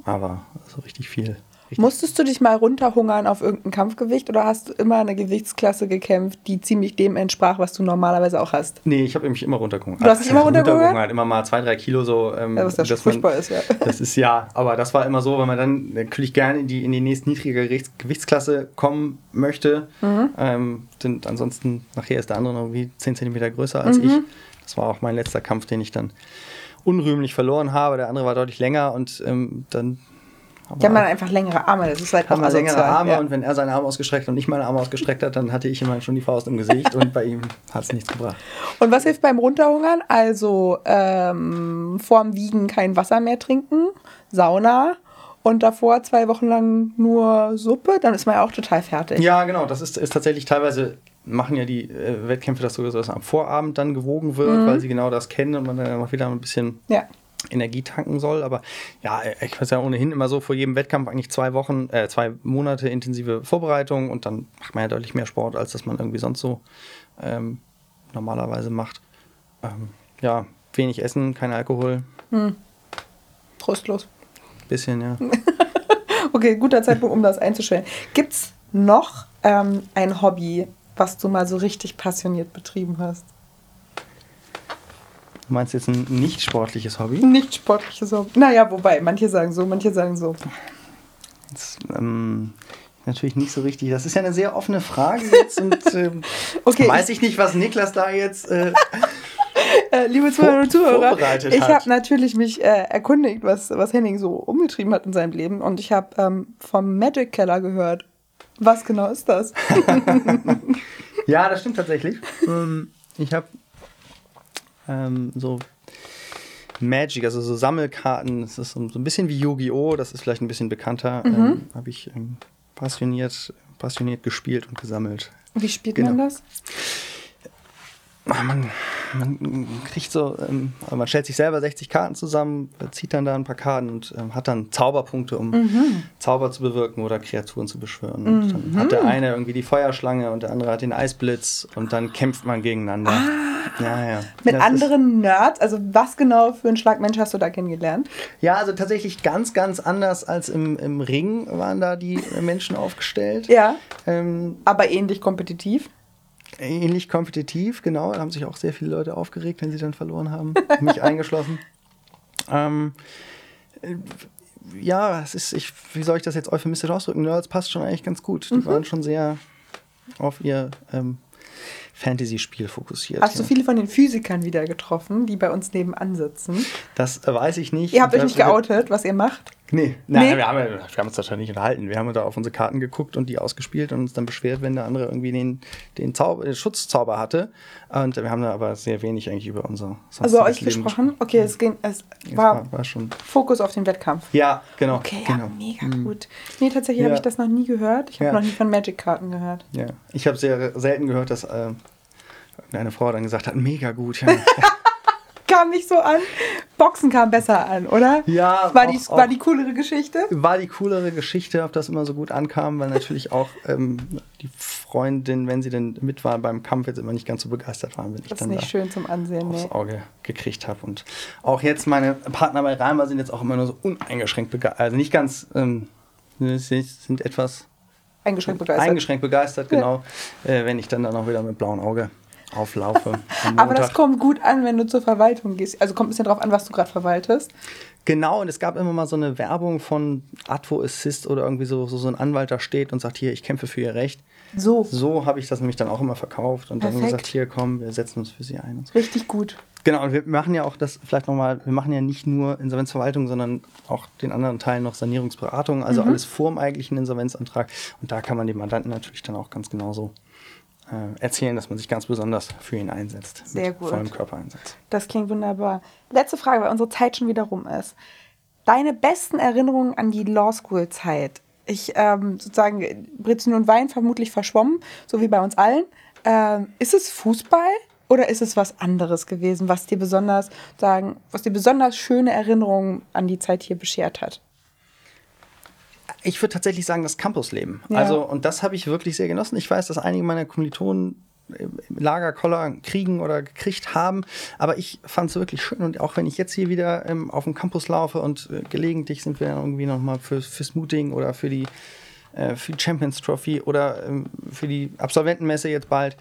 Aber so richtig viel. Richtig Musstest du dich mal runterhungern auf irgendein Kampfgewicht oder hast du immer eine Gewichtsklasse gekämpft, die ziemlich dem entsprach, was du normalerweise auch hast? Nee, ich habe mich immer runtergehungert. Du hast dich immer runtergehungert? Immer mal zwei, drei Kilo so. Ähm, ja, was ja furchtbar man, ist, ja. Das ist ja, aber das war immer so, wenn man dann natürlich gerne in die, in die nächst niedrige Gewichtsklasse kommen möchte. Mhm. Ähm, denn ansonsten, nachher ist der andere noch irgendwie 10 cm größer als mhm. ich. Das war auch mein letzter Kampf, den ich dann unrühmlich verloren habe. Der andere war deutlich länger und ähm, dann. Die haben dann einfach längere Arme. Das ist halt haben wir längere Arme ja. und wenn er seine Arme ausgestreckt und ich meine Arme ausgestreckt hat, dann hatte ich immer schon die Faust im Gesicht und bei ihm hat es nichts gebracht. Und was hilft beim Runterhungern? Also ähm, vorm Wiegen kein Wasser mehr trinken, Sauna und davor zwei Wochen lang nur Suppe, dann ist man ja auch total fertig. Ja, genau. Das ist, ist tatsächlich teilweise machen ja die äh, Wettkämpfe das sowieso, dass am Vorabend dann gewogen wird, mhm. weil sie genau das kennen und man dann noch wieder ein bisschen ja. Energie tanken soll. Aber ja, ich weiß ja ohnehin immer so vor jedem Wettkampf eigentlich zwei Wochen, äh, zwei Monate intensive Vorbereitung und dann macht man ja deutlich mehr Sport, als das man irgendwie sonst so ähm, normalerweise macht. Ähm, ja, wenig Essen, kein Alkohol. Hm. Trostlos. Bisschen, ja. okay, guter Zeitpunkt, um das einzustellen. Gibt es noch ähm, ein Hobby, was du mal so richtig passioniert betrieben hast? Du meinst jetzt ein nicht sportliches Hobby? Nicht sportliches Hobby. Naja, wobei, manche sagen so, manche sagen so. Das, ähm, natürlich nicht so richtig. Das ist ja eine sehr offene Frage jetzt und ähm, okay, weiß ich nicht, was Niklas da jetzt. Äh, äh, liebe Zuhörer und Zuhörer, ich habe natürlich mich äh, erkundigt, was, was Henning so umgetrieben hat in seinem Leben und ich habe ähm, vom Magic Keller gehört. Was genau ist das? ja, das stimmt tatsächlich. Ähm, ich habe ähm, so Magic, also so Sammelkarten, das ist so ein bisschen wie Yu-Gi-Oh!, das ist vielleicht ein bisschen bekannter, mhm. ähm, habe ich ähm, passioniert, passioniert gespielt und gesammelt. Wie spielt genau. man das? Man, man kriegt so, ähm, man stellt sich selber 60 Karten zusammen, zieht dann da ein paar Karten und ähm, hat dann Zauberpunkte, um mhm. Zauber zu bewirken oder Kreaturen zu beschwören. Mhm. dann hat der eine irgendwie die Feuerschlange und der andere hat den Eisblitz und dann kämpft man gegeneinander. Ah, ja, ja. Mit das anderen Nerds, also was genau für ein Schlagmensch hast du da kennengelernt? Ja, also tatsächlich ganz, ganz anders als im, im Ring waren da die Menschen aufgestellt. Ja. Ähm, aber ähnlich kompetitiv ähnlich kompetitiv, genau. Da haben sich auch sehr viele Leute aufgeregt, wenn sie dann verloren haben. mich eingeschlossen. Ähm, ja, es ist, ich, wie soll ich das jetzt euphemistisch ausdrücken? Nerds passt schon eigentlich ganz gut. Die Mhm. waren schon sehr auf ihr ähm, Fantasy-Spiel fokussiert. Hast du ja. viele von den Physikern wieder getroffen, die bei uns nebenan sitzen? Das äh, weiß ich nicht. Ihr habt euch nicht geoutet, was ihr macht? Nee, nein, Nee? Wir, haben, wir haben uns wahrscheinlich nicht unterhalten. Wir haben da auf unsere Karten geguckt und die ausgespielt und uns dann beschwert, wenn der andere irgendwie den, den, Zauber, den Schutzzauber hatte. Und wir haben da aber sehr wenig eigentlich über unser Also euch Leben gesprochen? Okay, es, ging, es Es war war, war schon. Fokus auf den Wettkampf. Ja, genau. Okay, genau. ja, mega gut. Nee, tatsächlich habe Ja. ich das noch nie gehört. Ich habe Ja. noch nie von Magic-Karten gehört. Ja. Ich habe sehr selten gehört, dass äh, eine Frau dann gesagt hat, mega gut. Ja, Kam nicht so an. Boxen kam besser an, oder? Ja, War die, auch- war auch. die coolere Geschichte? war die coolere Geschichte, ob das immer so gut ankam, weil natürlich auch ähm, die Freundin, wenn sie denn mit war beim Kampf, jetzt immer nicht ganz so begeistert waren, wenn ich Das ist dann nicht da schön zum Ansehen, aufs nee. Auge gekriegt habe. Und auch jetzt meine Partner bei Reimer sind jetzt auch immer nur so uneingeschränkt begeistert. Also nicht ganz, ähm, sie sind etwas Eingeschränkt begeistert. eingeschränkt begeistert, genau, äh, wenn ich dann dann auch wieder mit blauem Auge auflaufe. Aber das kommt gut an, wenn du zur Verwaltung gehst. Also kommt ein bisschen drauf an, was du gerade verwaltest. Genau, und es gab immer mal so eine Werbung von Advo Assist oder irgendwie so, so, so ein Anwalt da steht und sagt, hier, ich kämpfe für ihr Recht. So, So habe ich das nämlich dann auch immer verkauft und dann Perfekt. gesagt, hier komm, wir setzen uns für sie ein. Und so. richtig gut. Genau, und wir machen ja auch das vielleicht nochmal, wir machen ja nicht nur Insolvenzverwaltung, sondern auch den anderen Teil noch Sanierungsberatung, also alles vor dem eigentlichen Insolvenzantrag. Und da kann man dem Mandanten natürlich dann auch ganz genauso erzählen, dass man sich ganz besonders für ihn einsetzt. Sehr mit gut. vollem Körpereinsatz. Das klingt wunderbar. Letzte Frage, weil unsere Zeit schon wieder rum ist. Deine besten Erinnerungen an die Law School Zeit? Ich ähm, sozusagen Britzen und Wein vermutlich verschwommen, so wie bei uns allen. Ähm, ist es Fußball oder ist es was anderes gewesen, was dir besonders sagen, was dir besonders schöne Erinnerungen an die Zeit hier beschert hat? Ich würde tatsächlich sagen, das Campusleben. Ja. Also, und das habe ich wirklich sehr genossen. Ich weiß, dass einige meiner Kommilitonen im Lagerkoller kriegen oder gekriegt haben. Aber ich fand es wirklich schön. Und auch wenn ich jetzt hier wieder ähm, auf dem Campus laufe und äh, gelegentlich sind wir dann irgendwie nochmal für, fürs Mooting oder für die, äh, für die Champions Trophy oder ähm, für die Absolventenmesse jetzt bald.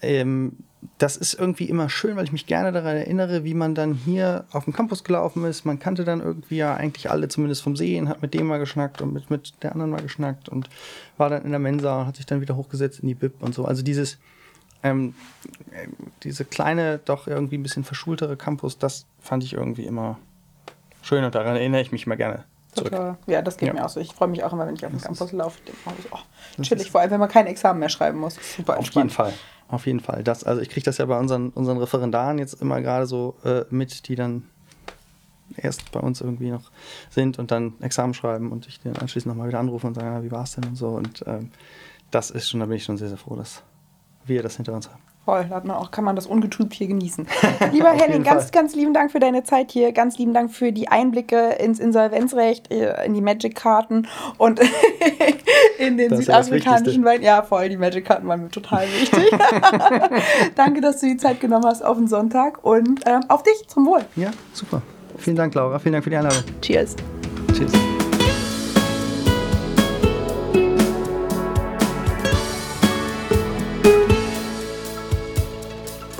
Ähm, das ist irgendwie immer schön, weil ich mich gerne daran erinnere, wie man dann hier auf dem Campus gelaufen ist. Man kannte dann irgendwie ja eigentlich alle zumindest vom Sehen, hat mit dem mal geschnackt und mit, mit der anderen mal geschnackt und war dann in der Mensa und hat sich dann wieder hochgesetzt in die Bib und so. Also dieses, ähm, äh, diese kleine, doch irgendwie ein bisschen verschultere Campus, das fand ich irgendwie immer schön und daran erinnere ich mich mal gerne zurück. Total. Ja, das geht Ja. mir auch so. Ich freue mich auch immer, wenn ich auf dem Campus laufe. Denke ich, oh, chillig, vor allem, wenn man kein Examen mehr schreiben muss. Super Auf entspannt. jeden Fall. Auf jeden Fall. Das, also ich kriege das ja bei unseren, unseren Referendaren jetzt immer gerade so äh, mit, die dann erst bei uns irgendwie noch sind und dann Examen schreiben und ich dann anschließend nochmal wieder anrufe und sage, na, wie war es denn und so. Und ähm, das ist schon, da bin ich schon sehr, sehr froh, dass wir das hinter uns haben. Voll, da hat man auch, kann man das ungetrübt hier genießen. Lieber Henning, ganz, Fall. ganz lieben Dank für deine Zeit hier. Ganz lieben Dank für die Einblicke ins Insolvenzrecht, äh, in die Magic-Karten und in den Das südafrikanischen. Wein. Ja, voll, die Magic-Karten waren mir total wichtig. Danke, dass du die Zeit genommen hast auf den Sonntag und ähm, auf dich, zum Wohl. Ja, super. Vielen Dank, Laura. Vielen Dank für die Einladung. Cheers. Tschüss.